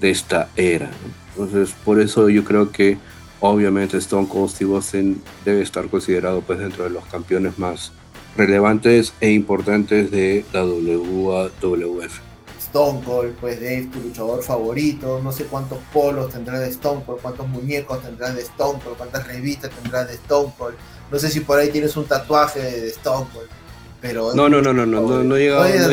de esta era. Entonces, por eso yo creo que obviamente Stone Cold Steve Austin debe estar considerado pues dentro de los campeones más relevantes e importantes de la WWF. Stone Cold, pues Dave, tu luchador favorito, no sé cuántos polos tendrás de Stone Cold, cuántos muñecos tendrás de Stone Cold, cuántas revistas tendrás de Stone Cold, no sé si por ahí tienes un tatuaje de Stone Cold, pero... No, no, no, no, no, no, no llegó a ese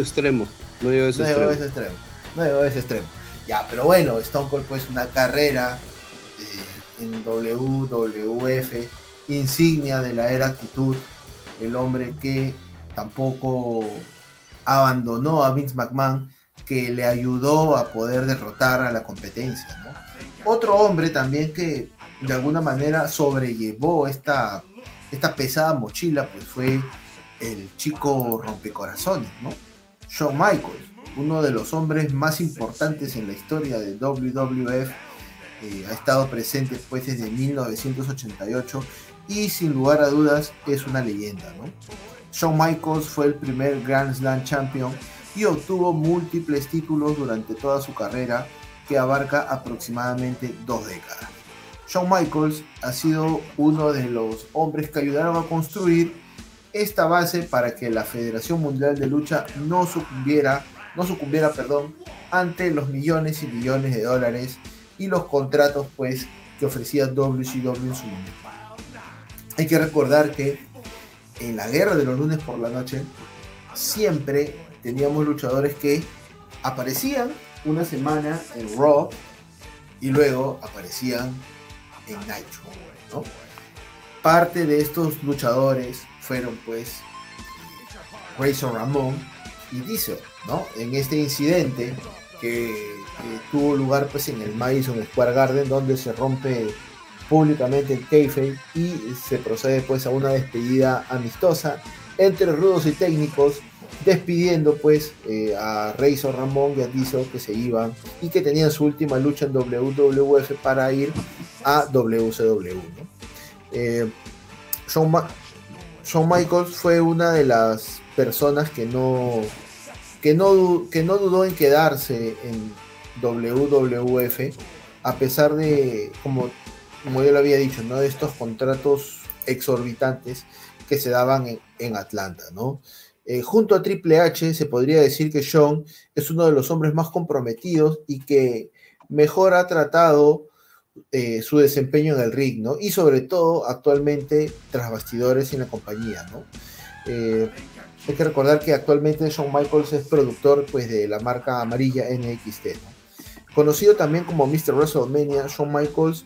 extremo, no llegó a ese extremo. No llegó a ese extremo. Ya, pero bueno, Stone Cold pues una carrera eh, en WWF insignia de la era actitud, el hombre que tampoco abandonó a Vince McMahon, que le ayudó a poder derrotar a la competencia. Otro hombre también que de alguna manera sobrellevó esta, esta pesada mochila, pues fue el chico rompecorazones, ¿no? Shawn Michaels, uno de los hombres más importantes en la historia de WWF, eh, ha estado presente pues desde 1988 y sin lugar a dudas es una leyenda, ¿no? Shawn Michaels fue el primer Grand Slam Champion y obtuvo múltiples títulos durante toda su carrera que abarca aproximadamente dos décadas. Shawn Michaels ha sido uno de los hombres que ayudaron a construir esta base para que la Federación Mundial de Lucha no sucumbiera, no sucumbiera, perdón, ante los millones y millones de dólares y los contratos pues que ofrecía WCW en su momento. Hay que recordar que en la guerra de los lunes por la noche siempre teníamos luchadores que aparecían una semana en Raw y luego aparecían en Nitro. Parte de estos luchadores fueron pues Razor Ramón y Diesel, ¿no? En este incidente que, tuvo lugar pues en el Madison Square Garden donde se rompe públicamente el kayfabe y se procede pues a una despedida amistosa entre rudos y técnicos despidiendo pues eh, a Razor Ramón y a Diesel que se iban y que tenían su última lucha en WWF para ir a WCW. ¿no? Eh, Shawn Michaels fue una de las personas que no, que no, que no dudó en quedarse en WWF, a pesar de, como, como yo lo había dicho, ¿no? de estos contratos exorbitantes que se daban en, Atlanta. ¿no? Eh, junto a Triple H se podría decir que Shawn es uno de los hombres más comprometidos y que mejor ha tratado eh, su desempeño en el ring, ¿no? Y sobre todo actualmente tras bastidores en la compañía, ¿no? Eh, hay que recordar que actualmente Shawn Michaels es productor pues, de la marca amarilla NXT. ¿no? Conocido también como Mr. WrestleMania, Shawn Michaels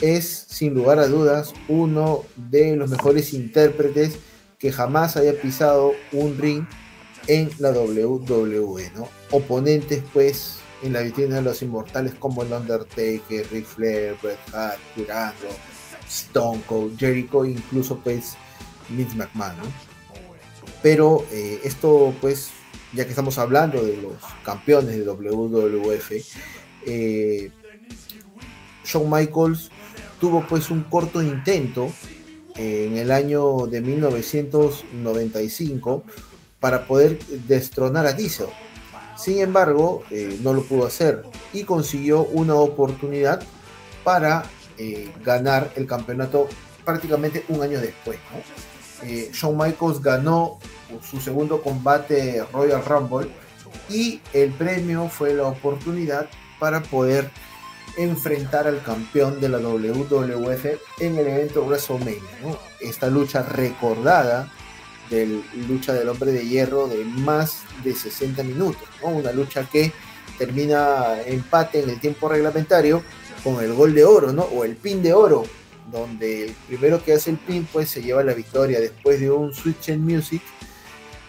es sin lugar a dudas uno de los mejores intérpretes que jamás haya pisado un ring en la WWE, ¿no? Oponentes pues en la vitrina de los inmortales como el Undertaker, Ric Flair, Bret Hart, Curando, Stone Cold, Jericho, incluso pues Vince McMahon. Pero eh, esto pues, ya que estamos hablando de los campeones de WWF, eh, Shawn Michaels tuvo pues un corto intento en el año de 1995 para poder destronar a Diesel sin embargo, eh, no lo pudo hacer y consiguió una oportunidad para eh, ganar el campeonato prácticamente un año después. Eh, Shawn Michaels ganó su segundo combate Royal Rumble y el premio fue la oportunidad para poder enfrentar al campeón de la WWF en el evento WrestleMania. Esta lucha recordada de lucha del hombre de hierro de más de 60 minutos, una lucha que termina empate en el tiempo reglamentario con el gol de oro, ¿no? o el pin de oro, donde el primero que hace el pin pues se lleva la victoria después de un switch en music.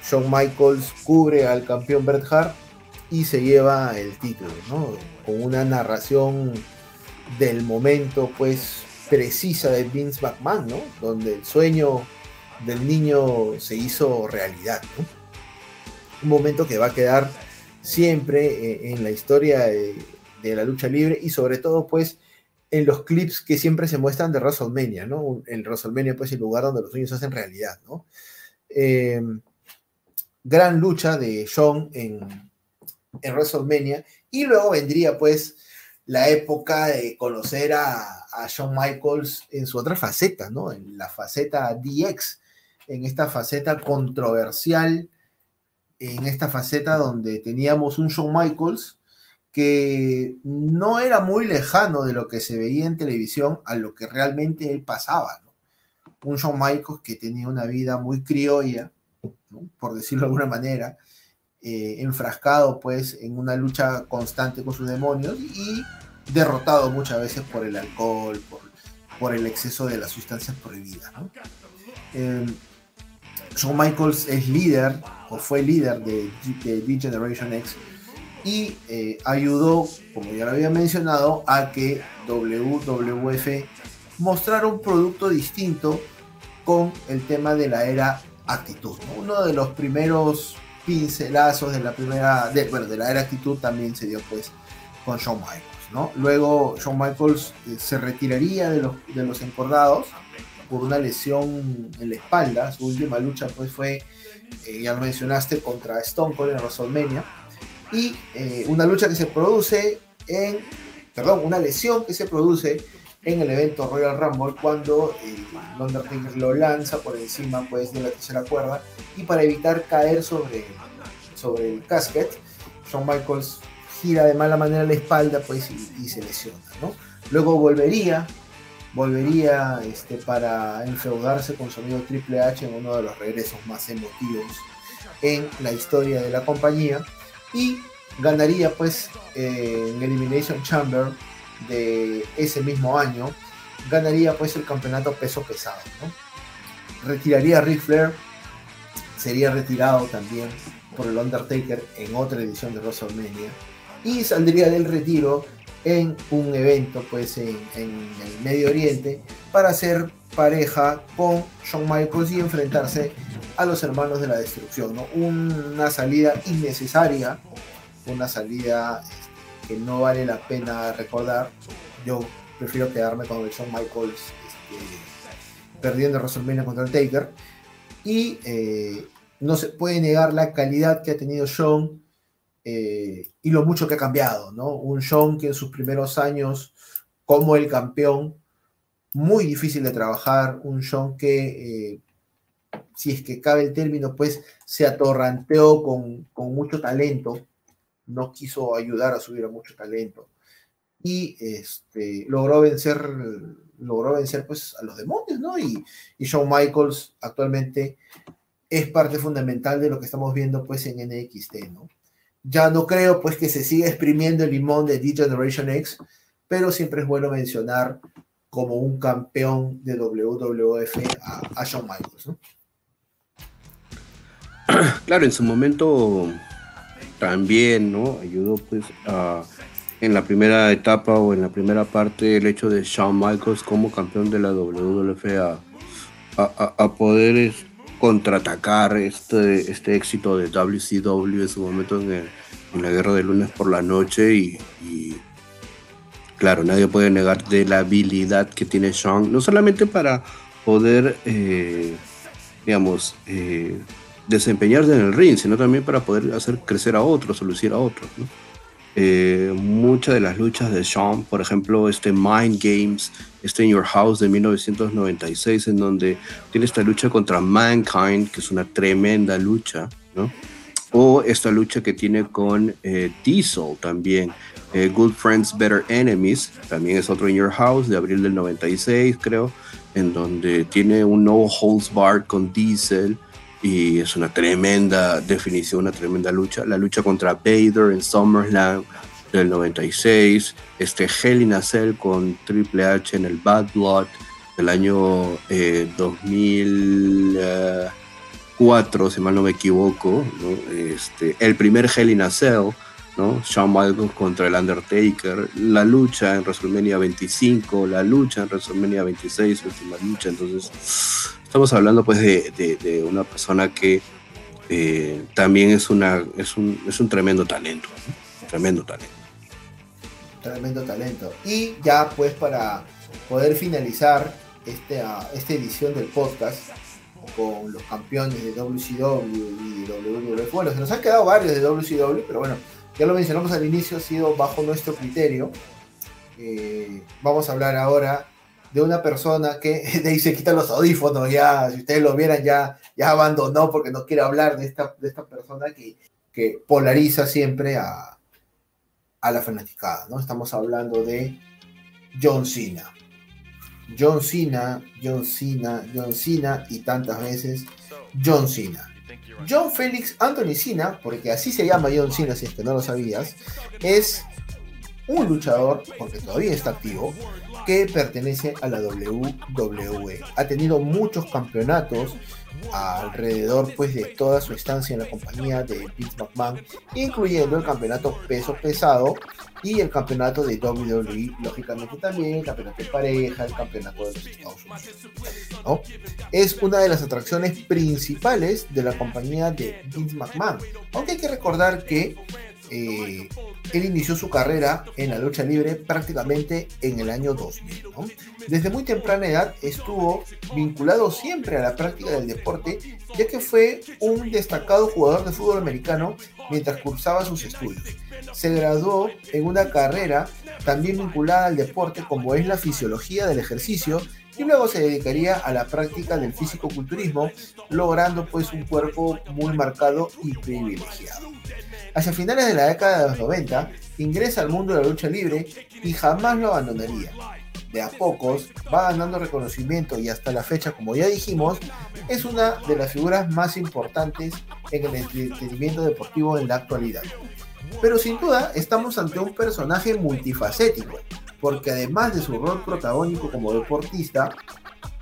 Shawn Michaels cubre al campeón Bret Hart y se lleva el título, ¿no? con una narración del momento pues precisa de Vince McMahon, ¿no? donde el sueño del niño se hizo realidad. Un momento que va a quedar siempre eh, en la historia de, la lucha libre y sobre todo pues en los clips que siempre se muestran de WrestleMania, ¿no? El WrestleMania pues el lugar donde los sueños se hacen realidad, ¿no? Em, gran lucha de Shawn en, en WrestleMania y luego vendría pues la época de conocer a, a Shawn Michaels en su otra faceta, ¿no? En la faceta DX, en esta faceta controversial, en esta faceta donde teníamos un Shawn Michaels que no era muy lejano de lo que se veía en televisión a lo que realmente él pasaba. Un Shawn Michaels que tenía una vida muy criolla, por decirlo de alguna manera, eh, enfrascado pues en una lucha constante con sus demonios y derrotado muchas veces por el alcohol, por el exceso de las sustancias prohibidas. Eh, Shawn Michaels es líder, o fue líder de, D-Generation X, y eh, ayudó, como ya lo había mencionado, a que WWF mostrara un producto distinto con el tema de la era actitud. Uno de los primeros pincelazos de la primera, bueno, de la era actitud también se dio pues con Shawn Michaels. ¿no? Luego Shawn Michaels eh, se retiraría de los, de los encordados por una lesión en la espalda. Su última lucha pues fue, eh, ya lo mencionaste, contra Stone Cold en WrestleMania. Y eh, una lucha que se produce en, perdón, una lesión que se produce en el evento Royal Rumble cuando el Undertaker lo lanza por encima pues, de la tercera cuerda y para evitar caer sobre, sobre el casket, Shawn Michaels gira de mala manera la espalda pues, y, se lesiona. Luego volvería, volvería este, para enfeudarse con su amigo Triple H en uno de los regresos más emotivos en la historia de la compañía y ganaría pues en Elimination Chamber de ese mismo año, ganaría pues el campeonato peso pesado. Retiraría a Flair, sería retirado también por el Undertaker en otra edición de WrestleMania y saldría del retiro en un evento pues en, el Medio Oriente para ser pareja con Shawn Michaels y enfrentarse a los hermanos de la destrucción. Una salida innecesaria, una salida que no vale la pena recordar. Yo prefiero quedarme con el Shawn Michaels este, perdiendo WrestleMania contra el Taker. Y eh, no se puede negar la calidad que ha tenido Shawn eh, y lo mucho que ha cambiado, ¿no? Un Shawn que en sus primeros años como el campeón, muy difícil de trabajar, un Shawn que, eh, si es que cabe el término, pues se atorranteó con, con mucho talento, no quiso ayudar a subir a mucho talento y este, logró vencer logró vencer pues a los demonios, ¿no? Y, y Shawn Michaels actualmente es parte fundamental de lo que estamos viendo pues en NXT, ¿no? Ya no creo pues que se siga exprimiendo el limón de D-Generation X, pero siempre es bueno mencionar como un campeón de WWF a, a Shawn Michaels, ¿no? *clears throat* Claro, en su momento también, ¿no? Ayudó pues en la primera etapa o en la primera parte el hecho de Shawn Michaels como campeón de la WWF a, a, poder contraatacar este, este éxito de WCW en su momento en, la guerra de lunes por la noche y, claro, nadie puede negar de la habilidad que tiene Shawn, no solamente para poder, eh, digamos, eh, desempeñarse en el ring, sino también para poder hacer crecer a otros o lucir a otros. Eh, muchas de las luchas de Sean, por ejemplo, este Mind Games, este In Your House de 1996, en donde tiene esta lucha contra Mankind, que es una tremenda lucha, ¿no? O esta lucha que tiene con eh, Diesel también, eh, Good Friends, Better Enemies, también es otro In Your House de abril del 96, creo, en donde tiene un No Holds Barred con Diesel y es una tremenda definición, una tremenda lucha. La lucha contra Vader en SummerSlam del 96, este Hell in a Cell con Triple H en el Bad Blood del año 2004, eh, si mal no me equivoco, Este, el primer Hell in Cell, ¿no? Shawn Michaels contra el Undertaker, la lucha en WrestleMania 25, la lucha en WrestleMania 26, última lucha, entonces Estamos hablando pues de, una persona que eh, también es, una, es, un, es un tremendo talento, tremendo talento. Tremendo talento. Y ya pues para poder finalizar este, esta edición del podcast con los campeones de WCW y de WWF. Bueno, se nos han quedado varios de WCW, pero bueno, ya lo mencionamos al inicio, ha sido bajo nuestro criterio. Eh, vamos a hablar ahora de una persona que *laughs* de ahí se quita los audífonos, ya, si ustedes lo vieran, ya, ya abandonó porque no quiere hablar de esta, de esta persona que, que polariza siempre a, a la fanaticada, ¿no? Estamos hablando de John Cena. John Cena, John Cena, John Cena y tantas veces John Cena. John Félix Anthony Cena, porque así se llama John Cena, si es que no lo sabías, es un luchador, porque todavía está activo, que pertenece a la WWE. Ha tenido muchos campeonatos alrededor pues de toda su estancia en la compañía de Vince McMahon, incluyendo el campeonato peso pesado y el campeonato de WWE, lógicamente también el campeonato de pareja, el campeonato de los Estados Unidos. Es una de las atracciones principales de la compañía de Vince McMahon, aunque hay que recordar que eh, él inició su carrera en la lucha libre prácticamente en el año 2000. Desde muy temprana edad estuvo vinculado siempre a la práctica del deporte, ya que fue un destacado jugador de fútbol americano mientras cursaba sus estudios. Se graduó en una carrera también vinculada al deporte como es la fisiología del ejercicio y luego se dedicaría a la práctica del físico-culturismo, logrando pues un cuerpo muy marcado y privilegiado. Hacia finales de la década de los 90, ingresa al mundo de la lucha libre y jamás lo abandonaría. De a pocos va ganando reconocimiento y hasta la fecha, como ya dijimos, es una de las figuras más importantes en el entretenimiento deportivo en la actualidad. Pero sin duda estamos ante un personaje multifacético, porque además de su rol protagónico como deportista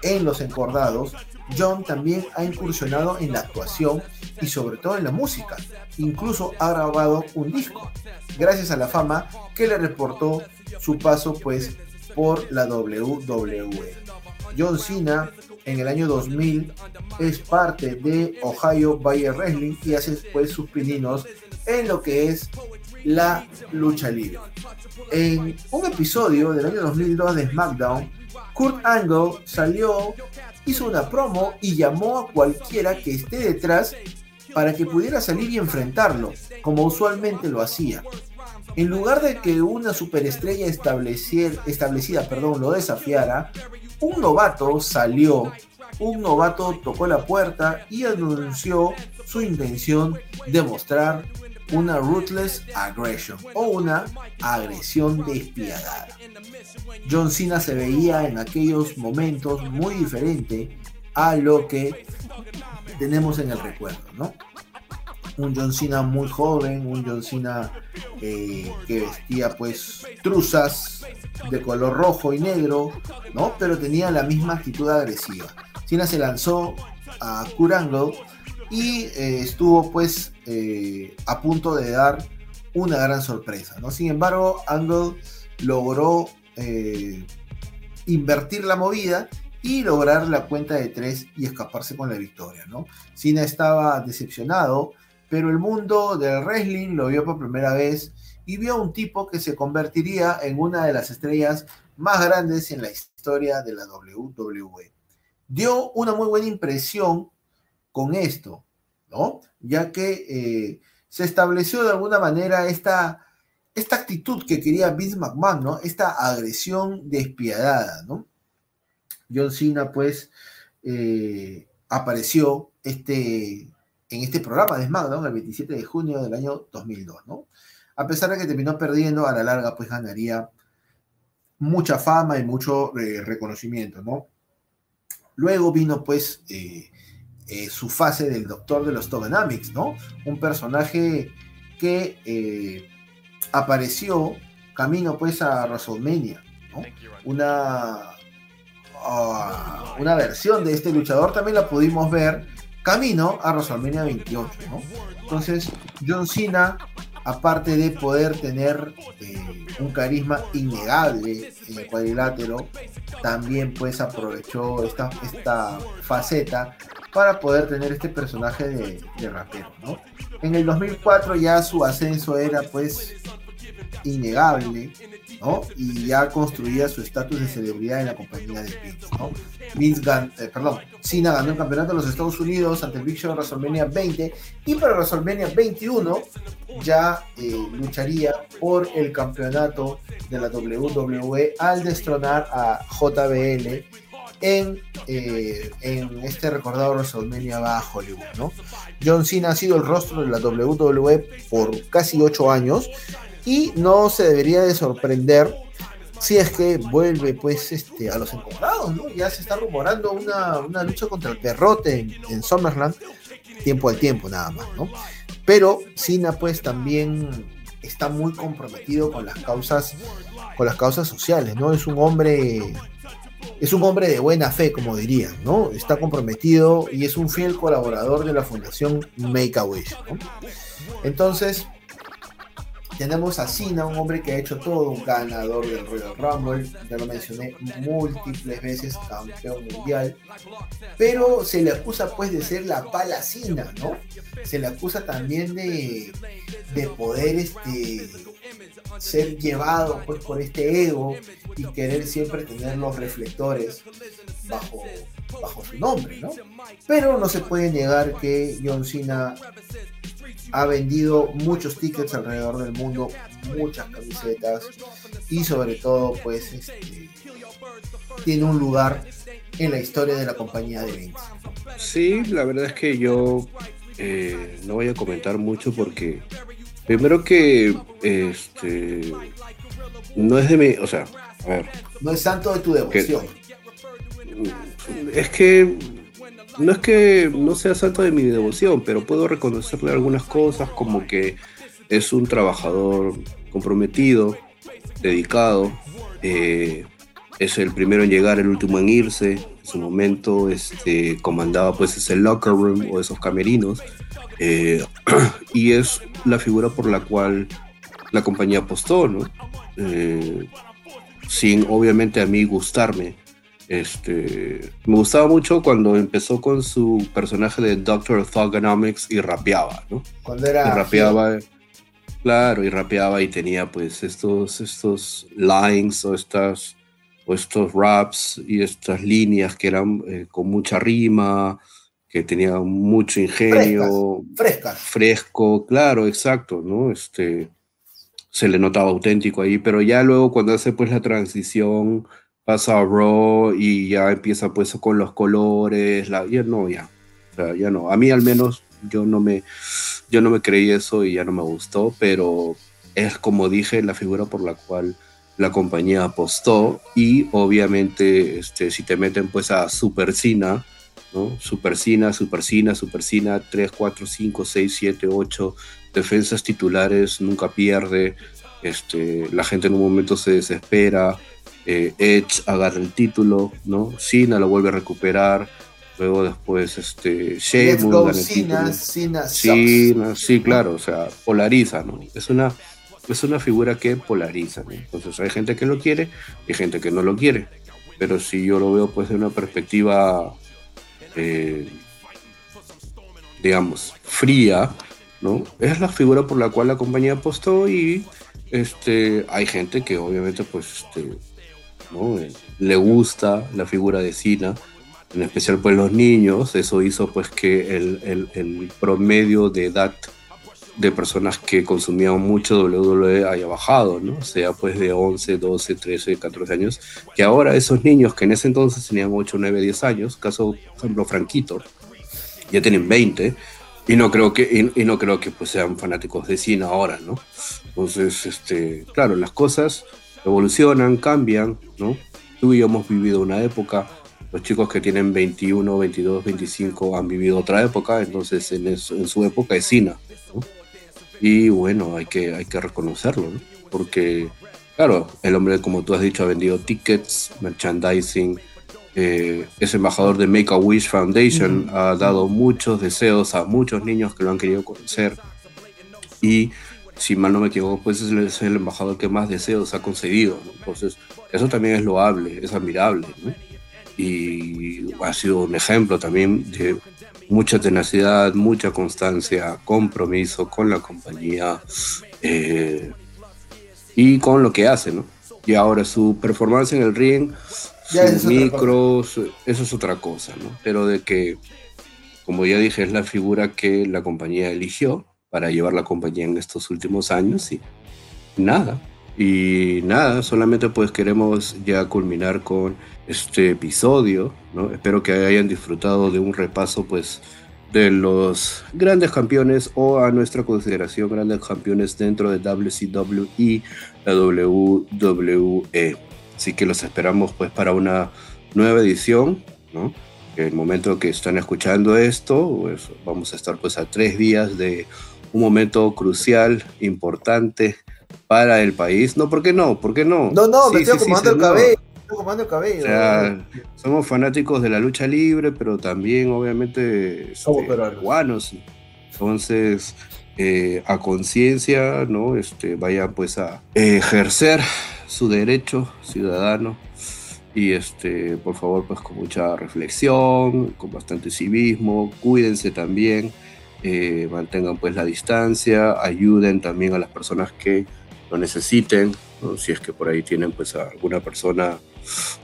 en Los Encordados, John también ha incursionado en la actuación y sobre todo en la música. Incluso ha grabado un disco, gracias a la fama que le reportó su paso pues por la WWE. John Cena en el año 2000 es parte de Ohio Bayer Wrestling y hace pues sus pininos en lo que es la lucha libre. En un episodio del año 2002 de SmackDown, Kurt Angle salió, hizo una promo y llamó a cualquiera que esté detrás para que pudiera salir y enfrentarlo, como usualmente lo hacía. En lugar de que una superestrella establecida perdón, lo desafiara, un novato salió, un novato tocó la puerta y anunció su intención de mostrar una ruthless aggression o una agresión despiadada. John Cena se veía en aquellos momentos muy diferente a lo que tenemos en el recuerdo, ¿no? Un John Cena muy joven, un John Cena eh, que vestía pues truzas de color rojo y negro, ¿no? Pero tenía la misma actitud agresiva. Cena se lanzó a Kurango y eh, estuvo pues eh, a punto de dar una gran sorpresa. ¿no? Sin embargo, Angle logró eh, invertir la movida y lograr la cuenta de tres y escaparse con la victoria. ¿no? Cena estaba decepcionado, pero el mundo del wrestling lo vio por primera vez y vio a un tipo que se convertiría en una de las estrellas más grandes en la historia de la WWE. Dio una muy buena impresión con esto, ¿no? Ya que eh, se estableció de alguna manera esta, esta actitud que quería Vince McMahon, ¿no? Esta agresión despiadada, ¿no? John Cena, pues, eh, apareció este, en este programa de SmackDown el 27 de junio del año 2002, ¿no? A pesar de que terminó perdiendo, a la larga, pues ganaría mucha fama y mucho eh, reconocimiento, ¿no? Luego vino, pues, eh, su fase del Doctor de los Togenomics, ¿no? Un personaje que eh, apareció camino pues a WrestleMania, ¿no? Una, ah, una versión de este luchador también la pudimos ver camino a WrestleMania 28, ¿no? Entonces, John Cena, aparte de poder tener eh, un carisma innegable en el cuadrilátero, también pues aprovechó esta, esta faceta para poder tener este personaje de, rapero, ¿no? En el 2004 ya su ascenso era pues innegable, ¿no? Y ya construía su estatus de celebridad en la compañía de Vince, ¿no? Vince eh, perdón, ganó el campeonato de los Estados Unidos ante el Big Show de WrestleMania 20 y para WrestleMania 21 ya eh, lucharía por el campeonato de la WWE al destronar a JBL en, eh, en este recordado WrestleMania va a Hollywood, ¿no? John Cena ha sido el rostro de la WWE por casi ocho años y no se debería de sorprender si es que vuelve pues este a los encontrados, ¿no? Ya se está rumorando una, lucha contra el perrote en, en, Summerland, tiempo al tiempo nada más, ¿no? Pero Cena pues también está muy comprometido con las causas, con las causas sociales, ¿no? Es un hombre, es un hombre de buena fe, como dirían, ¿no? Está comprometido y es un fiel colaborador de la Fundación Make a Wish, ¿no? Entonces, tenemos a Cena, un hombre que ha hecho todo, un ganador del Royal Rumble, ya lo mencioné múltiples veces, campeón mundial, pero se le acusa pues de ser la pala Cena, ¿no? Se le acusa también de, de poder este, ser llevado pues por este ego y querer siempre tener los reflectores bajo, bajo su nombre, ¿no? Pero no se puede negar que John Cena ha vendido muchos tickets alrededor del mundo, muchas camisetas y sobre todo pues este, tiene un lugar en la historia de la compañía de Vince. Sí, la verdad es que yo eh, no voy a comentar mucho porque primero que este no es de mi, o sea, a ver, no es santo de tu devoción. es que no es que no sea santo de mi devoción, pero puedo reconocerle algunas cosas como que es un trabajador comprometido, dedicado, eh, es el primero en llegar, el último en irse, en su momento este, comandaba pues ese locker room o esos camerinos, eh, *clears throat* y es la figura por la cual la compañía apostó, ¿no? Eh, sin obviamente a mí gustarme este, me gustaba mucho cuando empezó con su personaje de Doctor Thugonomics y rapeaba, ¿no? Cuando era. Y rapeaba, claro, y rapeaba y tenía pues estos, estos lines o estas o estos raps y estas líneas que eran eh, con mucha rima, que tenía mucho ingenio, fresco, claro, exacto, ¿no? Este, se le notaba auténtico ahí, pero ya luego cuando hace pues la transición pasa a Raw y ya empieza pues con los colores, la, ya no, ya, o sea, ya no, a mí al menos yo no me, yo no me creí eso y ya no me gustó, pero es como dije la figura por la cual la compañía apostó y obviamente este, si te meten pues a Super Cina, ¿no? Super Cina, Super Cina, Super Cina, 3, 4, 5, 6, 7, 8 defensas titulares, nunca pierde, este, la gente en un momento se desespera, eh, Edge agarra el título, ¿no? Cena lo vuelve a recuperar, luego después este Sheamus título. Cena, sí, claro, o sea, polariza, ¿no? Es una es una figura que polariza, ¿no? Entonces hay gente que lo quiere y gente que no lo quiere. Pero si yo lo veo pues de una perspectiva eh, digamos, fría, ¿no? Es la figura por la cual la compañía apostó y este, hay gente que obviamente pues este, eh, le gusta la figura de Cena, en especial pues los niños, eso hizo pues que el, promedio de edad de personas que consumían mucho WWE haya bajado, ¿no? Sea pues de 11, 12, 13, 14 años, que ahora esos niños que en ese entonces tenían 8, 9, 10 años, caso, por ejemplo, Franquito, ya tienen 20, y no creo que, y, no creo que pues sean fanáticos de cine ahora, ¿no? Entonces, este, claro, las cosas evolucionan, cambian, ¿no? Tú y yo hemos vivido una época, los chicos que tienen 21, 22, 25 han vivido otra época, entonces en, su época es Cina, ¿no? Y bueno, hay que, hay que reconocerlo, ¿no? Porque, claro, el hombre, como tú has dicho, ha vendido tickets, merchandising, eh, es embajador de Make a Wish Foundation, ha dado muchos deseos a muchos niños que lo han querido conocer y si mal no me equivoco, pues es el, embajador que más deseos ha concedido. Entonces, eso también es loable, es admirable. Y ha sido un ejemplo también de mucha tenacidad, mucha constancia, compromiso con la compañía eh, y con lo que hace. ¿no? Y ahora su performance en el ring, sus micros, eso es otra cosa. ¿no? Pero de que, como ya dije, es la figura que la compañía eligió para llevar la compañía en estos últimos años y nada. Y nada, solamente pues queremos ya culminar con este episodio, ¿no? Espero que hayan disfrutado de un repaso pues de los grandes campeones o a nuestra consideración grandes campeones dentro de WCW y la WWE. Así que los esperamos pues para una nueva edición, ¿no? El momento que están escuchando esto, pues vamos a estar pues a tres días de un momento crucial, importante para el país. No, ¿por qué no? ¿Por qué no? No, no, me estoy acomodando el cabello. Estoy el cabello. O sea, somos fanáticos de la lucha libre, pero también, obviamente, somos este, peruanos. Entonces, eh, a conciencia, ¿no? Este, vayan pues a ejercer su derecho ciudadano y este, por favor, pues con mucha reflexión, con bastante civismo, cuídense también, eh, mantengan pues la distancia, ayuden también a las personas que lo necesiten, si es que por ahí tienen pues a alguna persona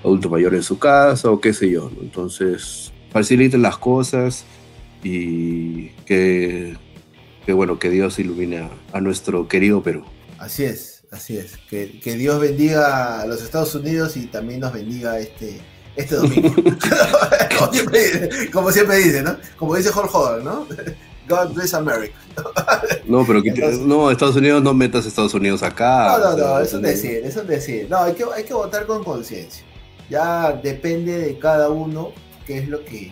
adulto mayor en su casa o qué sé yo, entonces faciliten las cosas y que, que, bueno, que Dios ilumine a nuestro querido Perú. Así es. Así es. Que, que, Dios bendiga a los Estados Unidos y también nos bendiga este, este domingo. *laughs* *laughs* como, siempre, dice, ¿no? Como dice Jorge ¿no? God bless America. no, pero no, Estados Unidos no metas Estados Unidos acá. No, no, no, es un decir, es un decir. No, hay que, hay que votar con conciencia. Ya depende de cada uno qué es lo que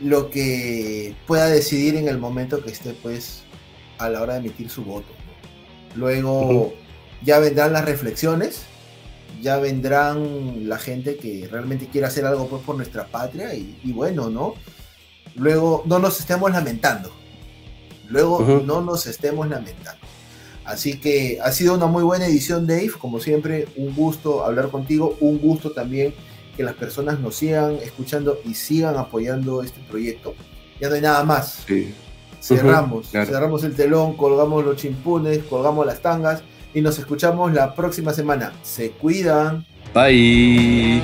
lo que pueda decidir en el momento que esté pues a la hora de emitir su voto. Luego ya vendrán las reflexiones, ya vendrán la gente que realmente quiere hacer algo por, nuestra patria y, bueno, ¿no? Luego no nos estemos lamentando, luego no nos estemos lamentando. Así que ha sido una muy buena edición, Dave. Como siempre, un gusto hablar contigo, un gusto también que las personas nos sigan escuchando y sigan apoyando este proyecto. Ya no hay nada más. Cerramos, cerramos el telón, colgamos los chimpunes, colgamos las tangas y nos escuchamos la próxima semana. Se cuidan. Bye.